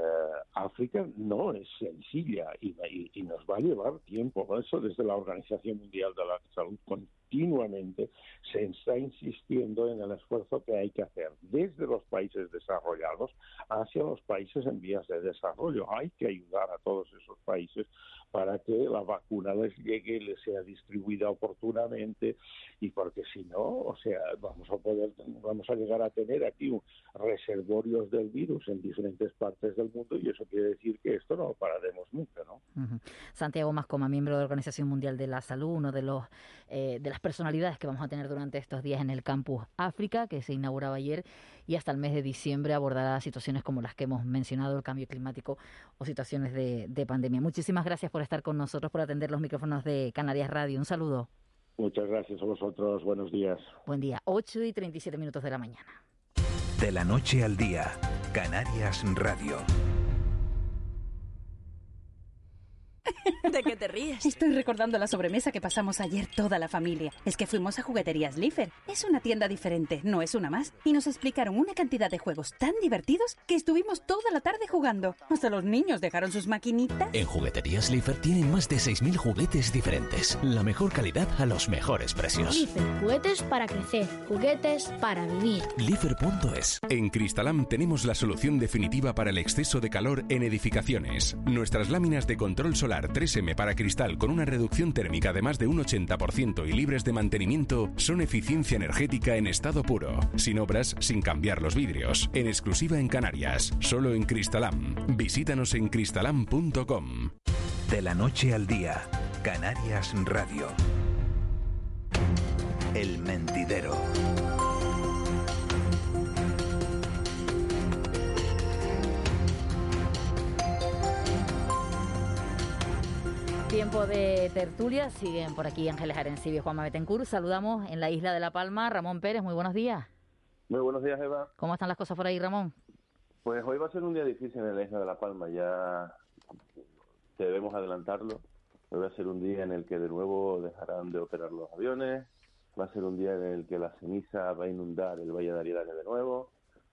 T: África no es sencilla y, nos va a llevar tiempo. Eso desde la Organización Mundial de la Salud continuamente se está insistiendo en el esfuerzo que hay que hacer desde los países desarrollados hacia los países en vías de desarrollo. Hay que ayudar a todos esos países para que la vacuna les llegue, les sea distribuida oportunamente y porque si no, o sea, vamos a poder, vamos a llegar a tener aquí reservorios del virus en diferentes partes del mundo y eso quiere decir que esto no lo pararemos nunca, ¿no?
O: Santiago Mascoma, miembro de la Organización Mundial de la Salud, uno de los eh, de las personalidades que vamos a tener durante estos días en el Campus África, que se inauguraba ayer y hasta el mes de diciembre abordará situaciones como las que hemos mencionado, el cambio climático o situaciones de, de pandemia. Muchísimas gracias por estar con nosotros, por atender los micrófonos de Canarias Radio. Un saludo.
T: Muchas gracias a vosotros. Buenos días.
O: Buen día. 8 y 37 minutos de la mañana.
N: De la noche al día, Canarias Radio. [laughs]
U: ¿De qué te ríes?
I: Estoy recordando la sobremesa que pasamos ayer toda la familia. Es que fuimos a Jugueterías Liefer. Es una tienda diferente, no es una más. Y nos explicaron una cantidad de juegos tan divertidos que estuvimos toda la tarde jugando. Hasta los niños dejaron sus maquinitas.
J: En Jugueterías Liefer tienen más de 6.000 juguetes diferentes. La mejor calidad a los mejores precios.
G: Liefer, juguetes para crecer, juguetes para vivir.
J: Liefer.es
A: En Cristalam tenemos la solución definitiva para el exceso de calor en edificaciones. Nuestras láminas de control solar 3M para cristal con una reducción térmica de más de un 80% y libres de mantenimiento son eficiencia energética en estado puro, sin obras, sin cambiar los vidrios, en exclusiva en Canarias, solo en Cristalam. Visítanos en cristalam.com.
N: De la noche al día, Canarias Radio. El mentidero.
O: Tiempo de tertulia, siguen por aquí Ángeles Arencibio y Juan Betancourt. Saludamos en la isla de La Palma, Ramón Pérez, muy buenos días.
V: Muy buenos días, Eva.
O: ¿Cómo están las cosas por ahí, Ramón?
V: Pues hoy va a ser un día difícil en la isla de La Palma, ya debemos adelantarlo. Hoy va a ser un día en el que de nuevo dejarán de operar los aviones, va a ser un día en el que la ceniza va a inundar el Valle de Ariedane de nuevo,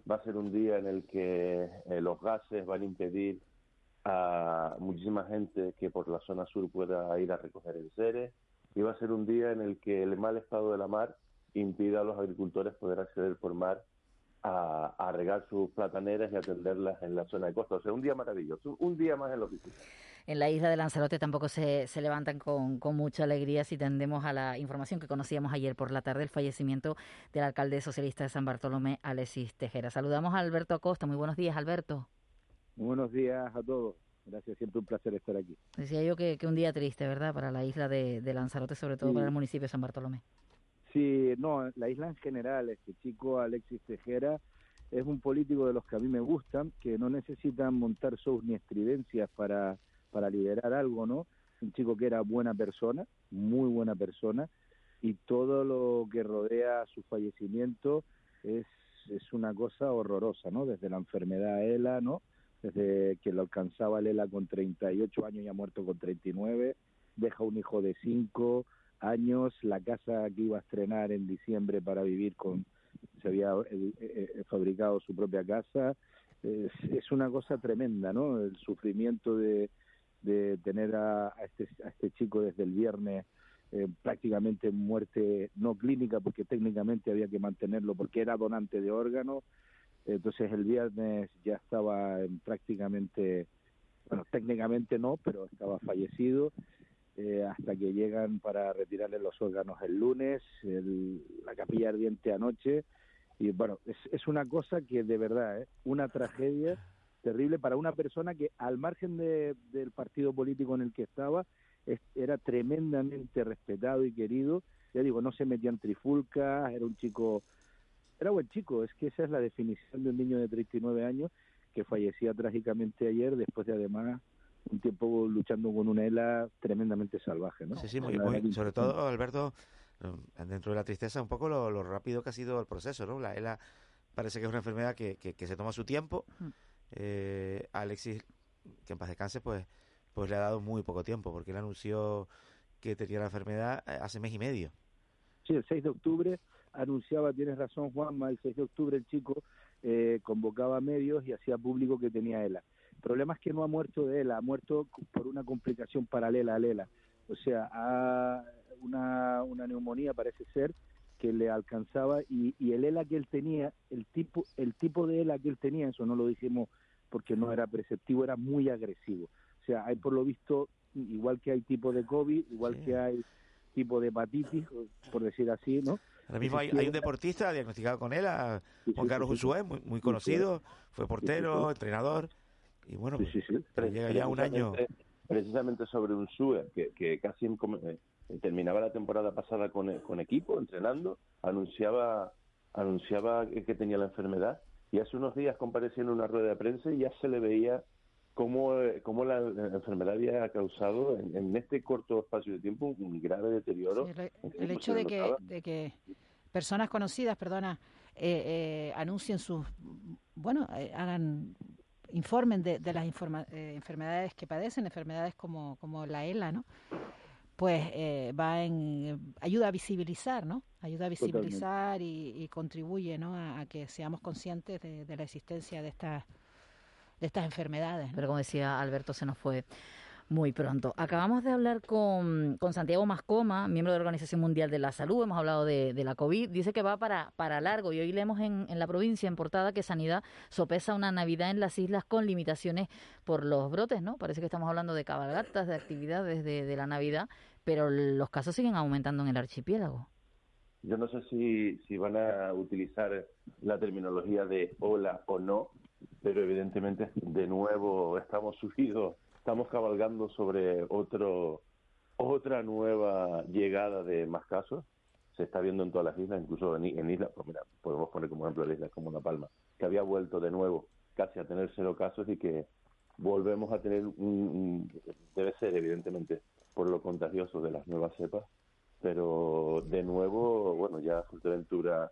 V: va a ser un día en el que eh, los gases van a impedir a muchísima gente que por la zona sur pueda ir a recoger el seres y va a ser un día en el que el mal estado de la mar impida a los agricultores poder acceder por mar a, regar sus plataneras y atenderlas en la zona de costa. O sea, un día maravilloso, un día más en la oficina.
O: En la isla de Lanzarote tampoco se, se levantan con, con, mucha alegría si tendemos a la información que conocíamos ayer por la tarde, el fallecimiento del alcalde socialista de San Bartolomé, Alexis Tejera. Saludamos a Alberto Acosta. Muy buenos días, Alberto.
W: Muy buenos días a todos. Gracias, siempre un placer estar aquí.
O: Decía yo que, un día triste, ¿verdad? Para la isla de, Lanzarote, sobre todo para el municipio de San Bartolomé.
W: Sí, no, la isla en general, este chico Alexis Tejera es un político de los que a mí me gustan, que no necesitan montar shows ni estridencias para, para liderar algo, ¿no? Un chico que era buena persona, muy buena persona, y todo lo que rodea su fallecimiento es, es una cosa horrorosa, ¿no? Desde la enfermedad ELA, ¿no? Desde que lo alcanzaba Lela con 38 años y ha muerto con 39, deja un hijo de 5 años, la casa que iba a estrenar en diciembre para vivir con, se había eh, eh, fabricado su propia casa, es, una cosa tremenda, ¿no? El sufrimiento de, de tener a, este, a este chico desde el viernes eh, prácticamente muerte no clínica porque técnicamente había que mantenerlo porque era donante de órganos entonces el viernes ya estaba prácticamente, bueno, técnicamente no, pero estaba fallecido. Eh, hasta que llegan para retirarle los órganos el lunes, la capilla ardiente anoche. Y bueno, es, es una cosa que de verdad, es ¿eh? una tragedia terrible para una persona que al margen de, del partido político en el que estaba, era tremendamente respetado y querido. Ya digo, no se metía en trifulcas, era un chico era buen chico, es que esa es la definición de un niño de 39 años que fallecía trágicamente ayer después de además un tiempo luchando con una ELA tremendamente salvaje, ¿no?
Q: Sí, sí, muy, sobre todo, Alberto, um, dentro de la tristeza, un poco lo, rápido que ha sido el proceso, ¿no? La ELA parece que es una enfermedad que, que, se toma su tiempo. Eh, Alexis, que en paz descanse, pues, pues le ha dado muy poco tiempo, porque él anunció que tenía la enfermedad eh, hace mes y medio.
W: Sí, el 6 de octubre anunciaba, tienes razón Juanma, el 6 de octubre el chico eh, convocaba a medios y hacía público que tenía ELA. El problema es que no ha muerto de ELA, ha muerto por una complicación paralela a ELA. O sea, a una, una neumonía parece ser que le alcanzaba y, y el ELA que él tenía, el tipo, el tipo de ELA que él tenía, eso no lo dijimos porque no era preceptivo, era muy agresivo. O sea, hay por lo visto, igual que hay tipo de COVID, igual que hay tipo de hepatitis, por decir así, ¿no?
Q: Ahora mismo hay, un deportista diagnosticado con él, Juan Carlos Usué, muy, muy conocido, fue portero, entrenador, y bueno, pero llega ya un año.
V: Precisamente sobre un que, que casi eh, terminaba la temporada pasada con, con equipo, entrenando, anunciaba, anunciaba que tenía la enfermedad, y hace unos días compareció en una rueda de prensa y ya se le veía cómo, eh, cómo la, enfermedad había causado en, este corto espacio de tiempo un grave deterioro.
R: el, hecho de que, de que personas conocidas, perdona, eh, eh, anuncien sus, bueno, hagan, informen de, de las enfermedades que padecen, enfermedades como, como la ELA, ¿no? Pues va en, ayuda a visibilizar, ¿no? Ayuda a visibilizar y, contribuye, ¿no? A, a, que seamos conscientes de, de la existencia de estas de estas enfermedades.
O: Pero como decía Alberto, se nos fue muy pronto. Acabamos de hablar con, con, Santiago Mascoma, miembro de la Organización Mundial de la Salud. Hemos hablado de, la COVID. Dice que va para, para largo. Y hoy leemos en, en, la provincia, en portada, que Sanidad sopesa una Navidad en las islas con limitaciones por los brotes, ¿no? Parece que estamos hablando de cabalgatas, de actividades de, de la Navidad, pero los casos siguen aumentando en el archipiélago.
V: Yo no sé si, si van a utilizar la terminología de ola o no, pero evidentemente de nuevo estamos subidos, estamos cabalgando sobre otro otra nueva llegada de más casos. Se está viendo en todas las islas, incluso en, islas, pues mira, podemos poner como ejemplo la isla como Una Palma, que había vuelto de nuevo casi a tener cero casos y que volvemos a tener un, debe ser evidentemente por lo contagioso de las nuevas cepas, pero de nuevo, bueno, ya Fuerteventura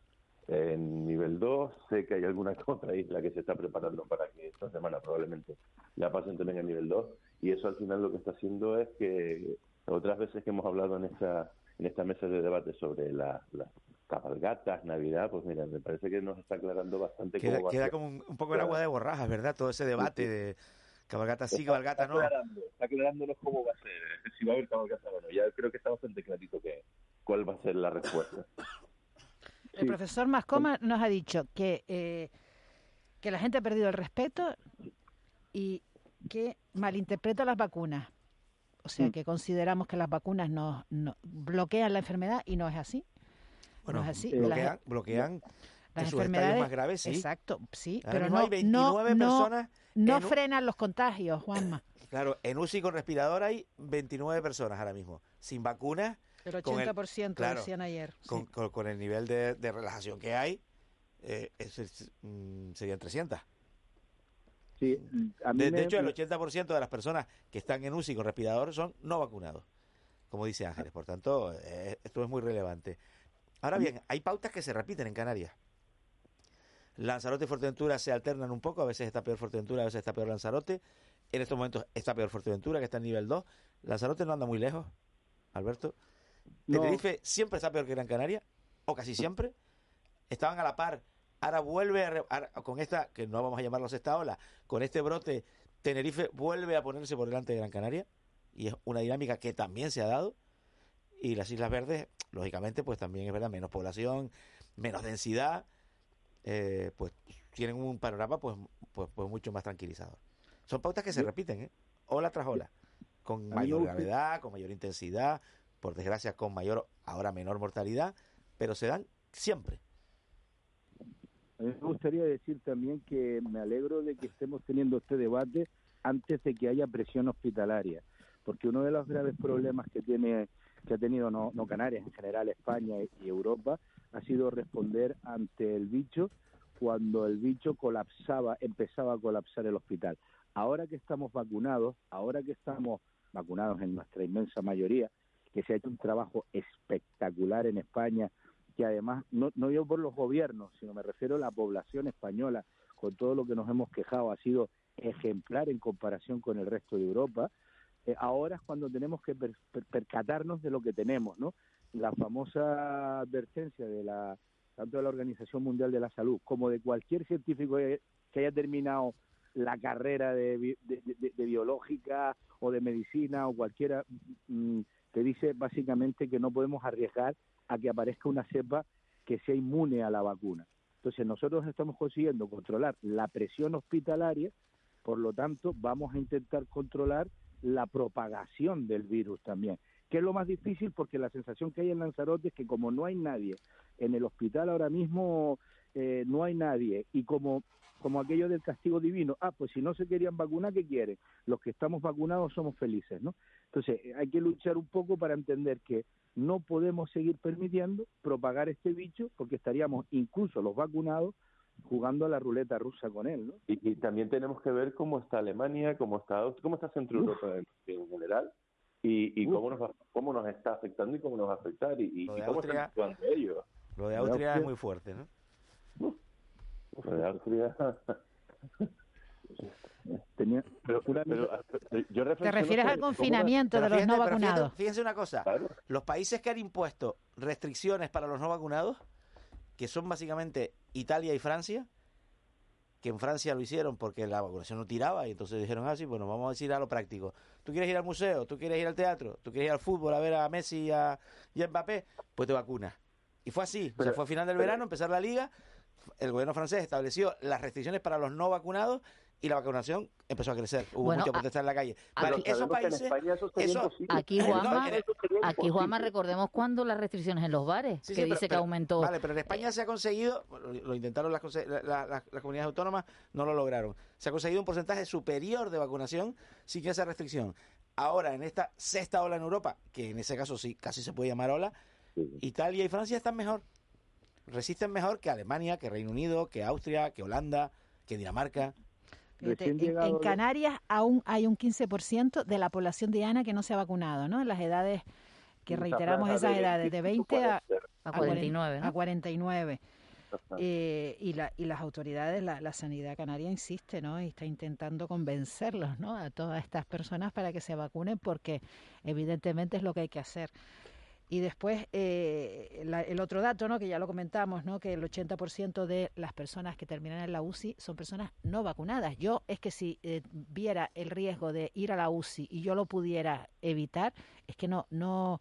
V: en nivel 2, sé que hay alguna [laughs] otra isla que se está preparando para que esta semana probablemente la pasen también a nivel 2, y eso al final lo que está haciendo es que otras veces que hemos hablado en esta, en esta mesa de debate sobre las cabalgatas, Navidad, pues mira, me parece que nos está aclarando bastante
Q: queda,
V: cómo va
Q: queda
V: a ser.
Q: como un, un poco el agua de borrajas, ¿verdad? Todo ese debate de cabalgata sí, cabalgata no.
V: aclarando, está aclarándonos cómo va a ser, eh, si va a haber cabalgata o no. Ya creo que está bastante clarito que cuál va a ser la respuesta.
R: El profesor Mascoma nos ha dicho que, eh, que la gente ha perdido el respeto y que malinterpreta las vacunas. O sea,
Q: Mm.
R: que consideramos que las vacunas nos, nos bloquean la enfermedad y no es así.
Q: Bueno,
R: no es así.
Q: bloquean,
R: Las-
Q: bloquean
R: las enfermedades
Q: más graves, sí.
R: Exacto, sí,
Q: Ahora
R: pero
Q: mismo
R: no,
Q: hay 29
R: no, no-
Q: personas
R: no
Q: en un-
R: frenan los contagios, Juanma. [coughs]
Q: Claro, en UCI con respirador hay 29 personas ahora mismo. Sin vacunas.
R: El
Q: con
R: 80%
Q: claro,
R: decían ayer. sí.
Q: Con, el nivel de, de relajación que hay, eh, es- es, mm, serían 300.
W: Sí, a mí
Q: De, hecho, el 80% de las personas que están en UCI con respirador son no vacunados, como dice Ángeles. Por tanto, eh, esto es muy relevante. Ahora bien, hay pautas que se repiten en Canarias. Lanzarote y Fuerteventura se alternan un poco, a veces está peor Fuerteventura, a veces está peor Lanzarote. En estos momentos está peor Fuerteventura, que está en nivel 2. Lanzarote no anda muy lejos, Alberto.
W: No.
Q: Tenerife siempre está peor que Gran Canaria, o casi siempre. Estaban a la par. Ahora vuelve a con esta, que no vamos a llamarlo esta ola, con este brote, Tenerife vuelve a ponerse por delante de Gran Canaria. Y es una dinámica que también se ha dado. Y las Islas Verdes, lógicamente, pues también es verdad, menos población, menos densidad, eh, pues tienen un panorama pues, pues, pues mucho más tranquilizador. Son pautas que se repiten, ¿eh? Ola tras ola, con mayor gravedad, con mayor intensidad, por desgracia con mayor, ahora menor mortalidad, pero se dan siempre.
W: A mí me gustaría decir también que me alegro de que estemos teniendo este debate antes de que haya presión hospitalaria, porque uno de los graves problemas que tiene que ha tenido no, no Canarias, en general España y Europa, ha sido responder ante el bicho cuando el bicho colapsaba, empezaba a colapsar el hospital. Ahora que estamos vacunados, ahora que estamos vacunados en nuestra inmensa mayoría, que se ha hecho un trabajo espectacular en España, que además, no, no yo por los gobiernos, sino me refiero a la población española, con todo lo que nos hemos quejado, ha sido ejemplar en comparación con el resto de Europa. Eh, ahora es cuando tenemos que per- per- percatarnos de lo que tenemos, ¿no? La famosa advertencia de la tanto de la Organización Mundial de la Salud como de cualquier científico que haya terminado la carrera de, de- de- biológica o de medicina o cualquiera mm, te dice básicamente que no podemos arriesgar a que aparezca una cepa que sea inmune a la vacuna. Entonces nosotros estamos consiguiendo controlar la presión hospitalaria, por lo tanto vamos a intentar controlar la propagación del virus también, que es lo más difícil porque la sensación que hay en Lanzarote es que como no hay nadie en el hospital ahora mismo, eh, no hay nadie y como como aquello del castigo divino, ah, pues si no se querían vacunar, ¿qué quieren? Los que estamos vacunados somos felices, ¿no? Entonces, hay que luchar un poco para entender que no podemos seguir permitiendo propagar este bicho porque estaríamos incluso los vacunados jugando a la ruleta rusa con él, ¿no?
V: Y, y también tenemos que ver cómo está Alemania, cómo está cómo está Centro Europa en, en general y, y cómo nos va- cómo nos está afectando y cómo nos va a afectar y, y-
Q: Lo de
V: y cómo
Q: Austria-
V: están actuando ellos.
Q: Lo de Austria es muy fuerte, ¿no?
V: Lo de Austria. [laughs]
W: Tenía
V: pero, pero, yo
R: Te refieres al confinamiento
Q: Pero
R: de los no
Q: pero
R: vacunados.
Q: Fíjense una cosa, los países que han impuesto restricciones para los no vacunados, que son básicamente Italia y Francia, que en Francia lo hicieron porque la vacunación no tiraba y entonces dijeron así, bueno, vamos a decir a lo práctico. ¿Tú quieres ir al museo? ¿Tú quieres ir al teatro? ¿Tú quieres ir al fútbol a ver a Messi y a, y a Mbappé? Pues te vacunas. Y fue así, o sea, fue a final del
V: pero-
Q: verano, empezar la liga, el gobierno francés estableció las restricciones para los no vacunados y la vacunación empezó a crecer. Hubo
O: Bueno,
Q: mucha
O: a-
Q: protesta en la calle. Vale,
O: Pero
Q: esos países...
V: Eso.
O: Aquí, Juanma, aquí, Juanma, recordemos cuando las restricciones en los bares,
Q: Sí,
O: que
Q: sí, pero-
O: dice que
Q: pero-
O: aumentó.
Q: Vale, pero en España se ha conseguido, lo, intentaron las, conse- la- la- las- las comunidades autónomas, no lo lograron. Se ha conseguido un porcentaje superior de vacunación sin esa restricción. Ahora, en esta sexta ola en Europa, que en ese caso sí, casi se puede llamar ola, Italia y Francia están mejor. Resisten mejor que Alemania, que Reino Unido, que Austria, que Holanda, que Dinamarca.
R: En, Canarias aún hay un 15% de la población diana que no se ha vacunado, ¿no? En las edades que reiteramos esas edades de 20 a,
O: a 49.
R: A 49. Eh, y, la, y las autoridades, la, la, sanidad canaria insiste, ¿no? Y está intentando convencerlos, ¿no? A todas estas personas para que se vacunen porque evidentemente es lo que hay que hacer. Y después eh, el otro dato, ¿no? que ya lo comentamos, ¿no? que el 80% de las personas que terminan en la UCI son personas no vacunadas. Yo es que si eh, viera el riesgo de ir a la UCI y yo lo pudiera evitar, es que no, no,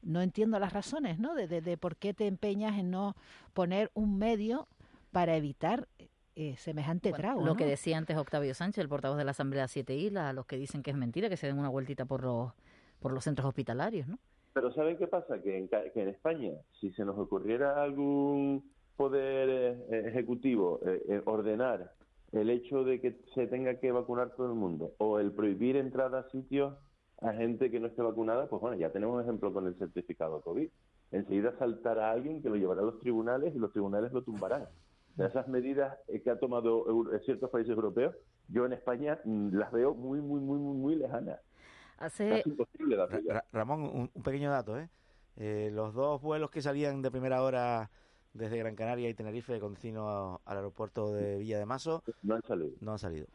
R: no entiendo las razones ¿no? De, de, por qué te empeñas en no poner un medio para evitar eh, semejante trago.
O: Lo que decía antes Octavio Sánchez, el portavoz de la Asamblea 7 Islas, a los que dicen que es mentira, que se den una vueltita por los, por los centros hospitalarios, ¿no?
V: Pero ¿saben qué pasa? Que en, que en España, si se nos ocurriera algún poder eh, ejecutivo eh, eh, ordenar el hecho de que se tenga que vacunar todo el mundo o el prohibir entrada a sitios a gente que no esté vacunada, pues bueno, ya tenemos un ejemplo con el certificado COVID. Enseguida saltará alguien que lo llevará a los tribunales y los tribunales lo tumbarán. De esas medidas que ha tomado ciertos países europeos, yo en España mm, las veo muy, muy, muy, muy lejanas.
O: Hace...
Q: Ramón, un, pequeño dato, ¿eh? ¿eh? Los dos vuelos que salían de primera hora desde Gran Canaria y Tenerife con destino al aeropuerto de Villa de Mazo
V: no han salido.
Q: No han salido.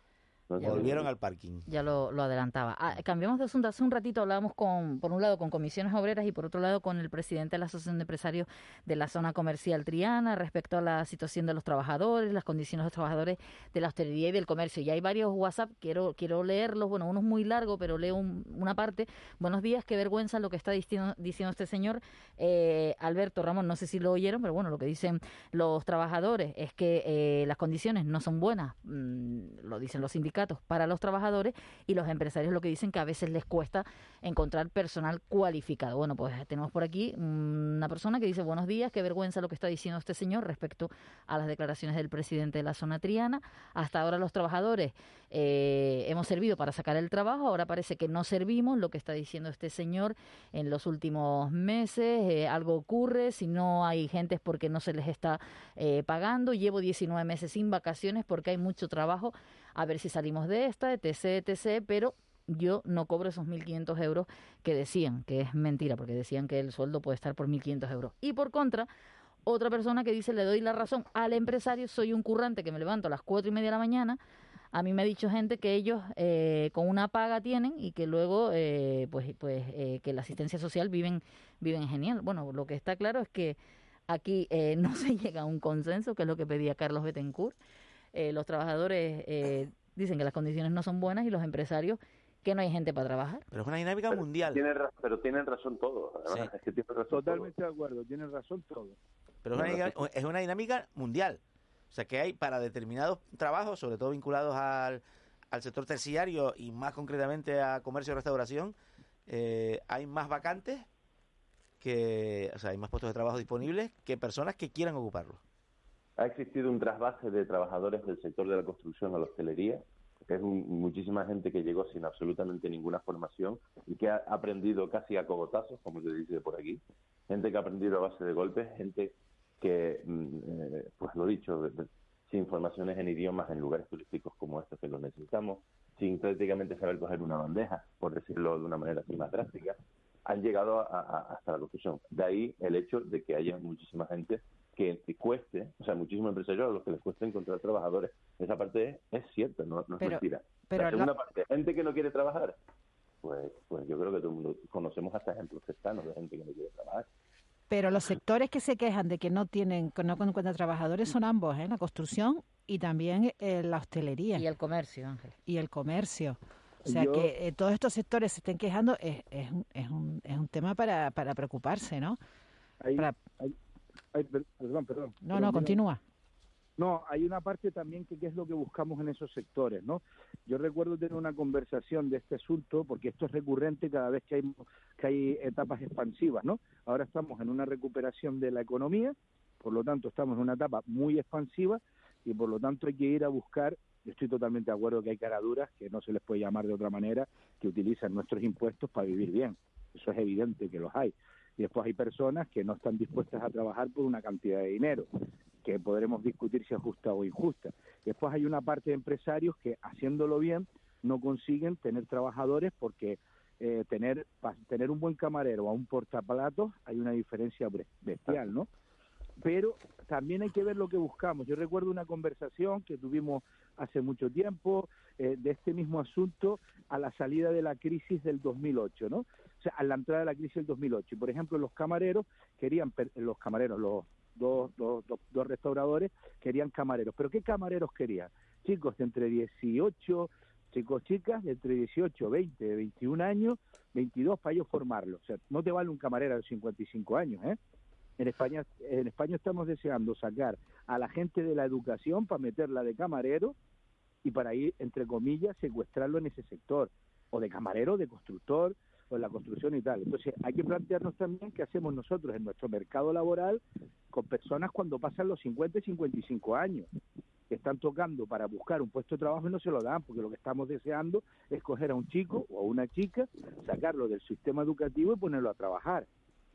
Q: Volvieron al parking.
O: Ya lo, adelantaba. Ah, cambiamos de asunto. Hace un ratito hablábamos con, por un lado, con comisiones obreras y por otro lado con el presidente de la Asociación de Empresarios de la zona comercial Triana respecto a la situación de los trabajadores, las condiciones de los trabajadores de la hostelería y del comercio. Y hay varios WhatsApp, quiero, quiero leerlos. Bueno, uno es muy largo, pero leo una parte. Buenos días, qué vergüenza lo que está diciendo, diciendo este señor. Eh, Alberto Ramón, no sé si lo oyeron, pero bueno, lo que dicen los trabajadores es que eh, las condiciones no son buenas, mm, lo dicen los sindicatos para los trabajadores y los empresarios lo que dicen que a veces les cuesta encontrar personal cualificado. Bueno, pues tenemos por aquí una persona que dice buenos días, qué vergüenza lo que está diciendo este señor respecto a las declaraciones del presidente de la zona triana. Hasta ahora los trabajadores eh, hemos servido para sacar el trabajo, ahora parece que no servimos, lo que está diciendo este señor en los últimos meses, eh, algo ocurre, si no hay gente es porque no se les está eh, pagando, llevo 19 meses sin vacaciones porque hay mucho trabajo a ver si salimos de esta, etc., etc., pero yo no cobro esos 1.500 euros que decían, que es mentira, porque decían que el sueldo puede estar por 1.500 euros. Y por contra, otra persona que dice, le doy la razón al empresario, soy un currante que me levanto a las 4 y media de la mañana, a mí me ha dicho gente que ellos eh, con una paga tienen y que luego, eh, pues, pues eh, que la asistencia social viven, viven genial. Bueno, lo que está claro es que aquí [laughs] no se llega a un consenso, que es lo que pedía Carlos Betancourt. Eh, los trabajadores eh, dicen que las condiciones no son buenas y los empresarios que no hay gente para trabajar.
Q: Pero es una dinámica mundial.
V: pero tienen razón todos.
W: Totalmente de acuerdo, tienen razón todos.
Q: Pero es una, dinámica mundial. O sea, que hay para determinados trabajos, sobre todo vinculados al, al sector terciario y más concretamente a comercio y restauración, eh, hay más vacantes que, o sea, hay más puestos de trabajo disponibles que personas que quieran ocuparlos
V: ha existido un trasvase de trabajadores del sector de la construcción a la hostelería, es muchísima gente que llegó sin absolutamente ninguna formación y que ha aprendido casi a cogotazos, como se dice por aquí, gente que ha aprendido a base de golpes, gente que, mm, eh, pues lo dicho, sin formaciones en idiomas en lugares turísticos como estos que lo necesitamos, sin prácticamente saber coger una bandeja, por decirlo de una manera así más drástica, han llegado hasta la construcción. De ahí el hecho de que haya muchísima gente que, cueste, o sea, muchísimos empresarios a los que les cuesta encontrar trabajadores. Esa parte es, cierta, no, es mentira.
R: Pero
V: la segunda parte, gente que no quiere trabajar, pues, pues yo creo que todo el mundo conocemos hasta ejemplos cercanos de gente que no quiere trabajar.
R: Pero los sectores que se quejan de que no tienen, que no encuentran trabajadores son ambos, ¿eh? la construcción y también eh, la hostelería.
O: Y el comercio, Ángel.
R: Y el comercio. O sea, que eh, todos estos sectores se estén quejando es, es, un, es, un, es un tema para, para preocuparse, ¿no?
W: Perdón, perdón.
R: No, no, continúa.
W: No, hay una parte también que, es lo que buscamos en esos sectores, ¿no? Yo recuerdo tener una conversación de este asunto, porque esto es recurrente cada vez que hay, que hay etapas expansivas, ¿no? Ahora estamos en una recuperación de la economía, por lo tanto estamos en una etapa muy expansiva y por lo tanto hay que ir a buscar, yo estoy totalmente de acuerdo que hay caraduras, que no se les puede llamar de otra manera, que utilizan nuestros impuestos para vivir bien. Eso es evidente que los hay y después hay personas que no están dispuestas a trabajar por una cantidad de dinero. que podremos discutir si es justa o injusta. Después hay una parte de empresarios que haciéndolo bien no consiguen tener trabajadores porque eh, tener tener un buen camarero o un portaplatos hay una diferencia bestial, ¿no? Pero también hay que ver lo que buscamos. Yo recuerdo una conversación que tuvimos hace mucho tiempo eh, de este mismo asunto a la salida de la crisis del 2008, ¿no? O sea, a la entrada de la crisis del 2008. Y, por ejemplo, los camareros querían, los camareros, los dos, dos, dos, restauradores querían camareros. ¿Pero qué camareros querían? Chicos de entre 18, chicos, chicas de entre 18, 20, 21 años, 22 para ellos formarlos. O sea, no te vale un camarero de 55 años, ¿eh? En España, en España estamos deseando sacar a la gente de la educación para meterla de camarero y para ir, entre comillas, secuestrarlo en ese sector, o de camarero, de constructor, en la construcción y tal. Entonces, hay que plantearnos también qué hacemos nosotros en nuestro mercado laboral con personas cuando pasan los 50 y 55 años, que están tocando para buscar un puesto de trabajo y no se lo dan, porque lo que estamos deseando es coger a un chico o a una chica, sacarlo del sistema educativo y ponerlo a trabajar.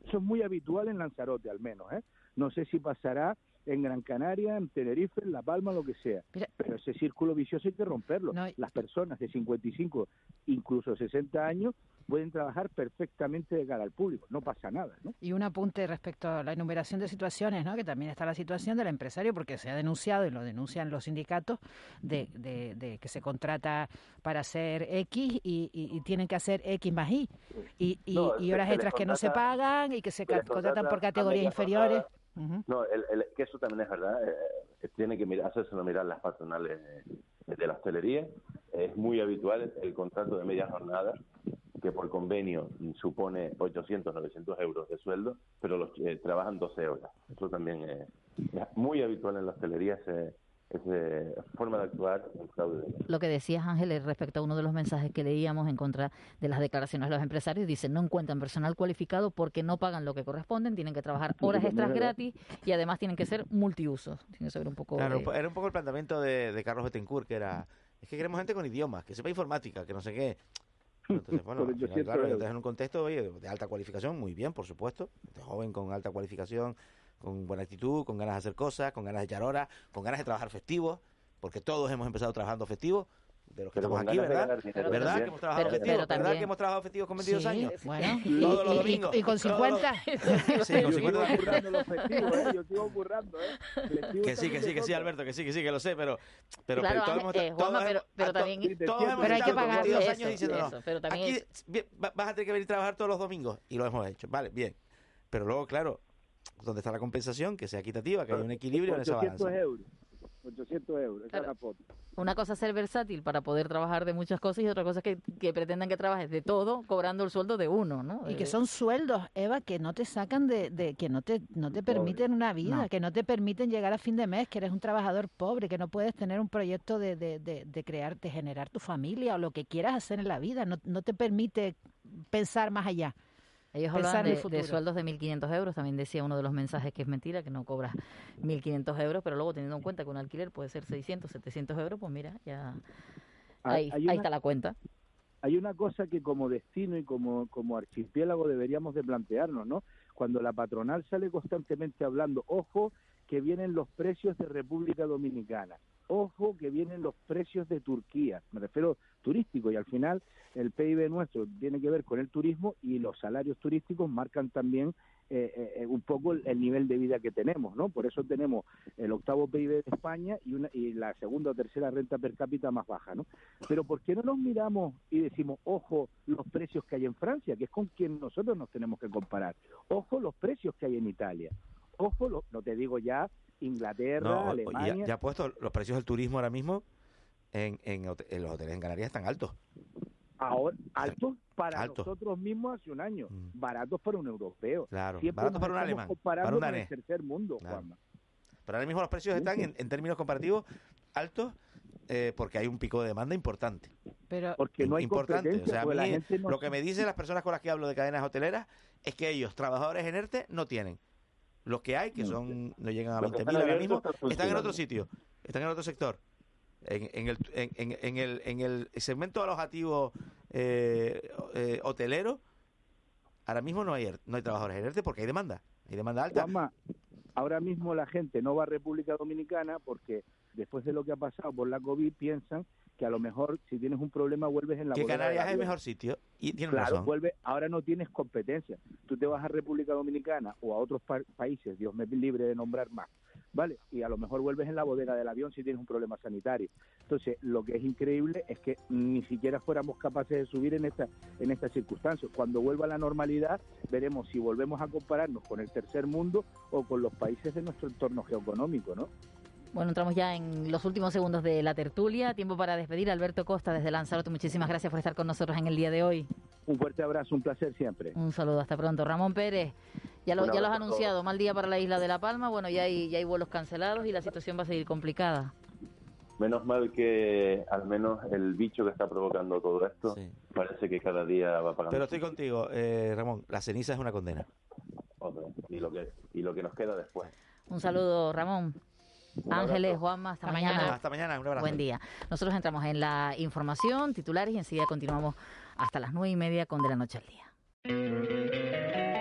W: Eso es muy habitual en Lanzarote, al menos. ¿eh? No sé si pasará en Gran Canaria, en Tenerife, en La Palma, lo que sea. Pero ese círculo vicioso hay que romperlo. Las personas de 55, incluso 60 años, pueden trabajar perfectamente de cara al público, no pasa nada. ¿no?
R: Y un apunte respecto a la enumeración de situaciones, ¿no? que también está la situación del empresario, porque se ha denunciado, y lo denuncian los sindicatos, de, de, que se contrata para hacer X y, tienen que hacer X más Y, y, y, horas extras que no se pagan y que se contratan por categorías inferiores.
V: No, que eso también es verdad, eh, tiene que mirar, hacérselo mirar las patronales de la hostelería. Es muy habitual el contrato de media jornada que por convenio supone 800, 900 euros de sueldo, pero los eh, trabajan 12 horas. Eso también es, muy habitual en la hostelería, esa forma de actuar en fraude.
O: Lo que decías, Ángel, respecto a uno de los mensajes que leíamos en contra de las declaraciones de los empresarios, dicen no encuentran personal cualificado porque no pagan lo que corresponden, tienen que trabajar horas extras gratis y además tienen que ser multiusos. Tiene que un poco...
Q: Claro, era un poco el planteamiento de, de Carlos Betancourt, que era, es que queremos gente con idiomas, que sepa informática, que no sé qué. Entonces, bueno, claro, en un contexto de alta cualificación, muy bien, por supuesto. De joven con alta cualificación, con buena actitud, con ganas de hacer cosas, con ganas de echar horas, con ganas de trabajar festivo, porque todos hemos empezado trabajando festivo de los que estamos aquí, ¿verdad? ¿Verdad que hemos trabajado festivos? ¿Verdad que hemos trabajado festivos con 22 años?
R: Bueno, [laughs] todos los domingos. Y, con 50. [laughs]
Q: sí, con 50.
W: ¿eh? Yo sigo currando, ¿eh?
Q: Que sí, que sí, que sí, Alberto, que sí, que sí, que lo sé, pero...
O: Pero, claro, pero, todos eh, Juanma, pero, pero también...
Q: Todos hemos pero hay que pagar 22 años diciendo, no, pero también aquí vas a tener que venir a trabajar todos los domingos. Y lo hemos hecho, vale, bien. Pero luego, claro, ¿dónde está la compensación? Que sea equitativa, que haya un equilibrio en esa balanza.
W: euros. 800 euros, esa es la foto.
O: Una cosa es ser versátil para poder trabajar de muchas cosas y otra cosa es que, que pretendan que trabajes de todo cobrando el sueldo de uno, ¿no?
R: Y que son sueldos, Eva, que no te sacan de, de que no te, no te permiten una vida, que no te permiten llegar a fin de mes, que eres un trabajador pobre, que no puedes tener un proyecto de, de, de, de crear, de generar tu familia o lo que quieras hacer en la vida, no, no te permite pensar más allá.
O: Ellos hablan de, sueldos de 1.500 euros. También decía uno de los mensajes que es mentira, que no cobras 1.500 euros, pero luego teniendo en cuenta que un alquiler puede ser 600, 700 euros, pues mira, ya ahí, ahí está la cuenta.
W: Hay una cosa que como destino y como, como archipiélago deberíamos de plantearnos, ¿no? Cuando la patronal sale constantemente hablando, ojo, que vienen los precios de República Dominicana ojo que vienen los precios de Turquía, me refiero turístico, y al final el PIB nuestro tiene que ver con el turismo y los salarios turísticos marcan también eh, eh, un poco el, nivel de vida que tenemos, ¿no? Por eso tenemos el octavo PIB de España y, una, y la segunda o tercera renta per cápita más baja, ¿no? Pero ¿por qué no nos miramos y decimos, ojo, los precios que hay en Francia, que es con quien nosotros nos tenemos que comparar? Ojo, los precios que hay en Italia. Ojo, no te digo ya Inglaterra, Alemania.
Q: Ya, ha puesto los precios del turismo ahora mismo en, en, los hoteles en Canarias están altos.
W: Ahora, altos para nosotros mismos hace un año, mm. baratos para un europeo.
Q: Claro, baratos para un alemán, para un
W: el tercer mundo, Pero
Q: ahora mismo los precios están en, términos comparativos altos eh, porque hay un pico de demanda importante.
W: Pero porque no hay
Q: importante. O sea, lo que me dicen las personas con las que hablo de cadenas hoteleras es que ellos, trabajadores en ERTE, no tienen. Los que hay, que son no llegan a 20.000 ahora mismo, están en otro sitio, están en otro sector. En, en, el, en, en, el, en el segmento alojativo eh, eh, hotelero, ahora mismo no hay, no hay trabajadores en ERTE porque hay demanda, hay demanda alta.
W: ahora mismo la gente no va a República Dominicana porque después de lo que ha pasado por la COVID piensan que a lo mejor si tienes un problema vuelves en la
Q: que Canarias es el mejor sitio y claro,
W: vuelve, ahora no tienes competencia. Tú te vas a República Dominicana o a otros países, Dios me libre de nombrar más, ¿vale? Y a lo mejor vuelves en la bodega del avión si tienes un problema sanitario. Entonces, lo que es increíble es que ni siquiera fuéramos capaces de subir en esta en estas circunstancias. Cuando vuelva a la normalidad, veremos si volvemos a compararnos con el tercer mundo o con los países de nuestro entorno geoeconómico, ¿no?
O: Bueno, entramos ya en los últimos segundos de la tertulia. Tiempo para despedir. Alberto Costa desde Lanzarote, muchísimas gracias por estar con nosotros en el día de hoy.
W: Un fuerte abrazo, un placer siempre.
O: Un saludo, hasta pronto. Ramón Pérez, ya lo, ya lo has anunciado, mal día para la isla de La Palma. Bueno, ya hay, ya hay vuelos cancelados y la situación va a seguir complicada.
V: Menos mal que al menos el bicho que está provocando todo esto parece que cada día va pagando.
Q: Pero estoy contigo, eh, Ramón. La ceniza es una condena.
V: y lo que y lo que nos queda después.
O: Un saludo, Ramón. Ángeles, Juanma, hasta, mañana.
Q: Hasta mañana, un abrazo.
O: Buen día. Nosotros entramos en la información, titulares y enseguida continuamos hasta las nueve y media con De la Noche al Día.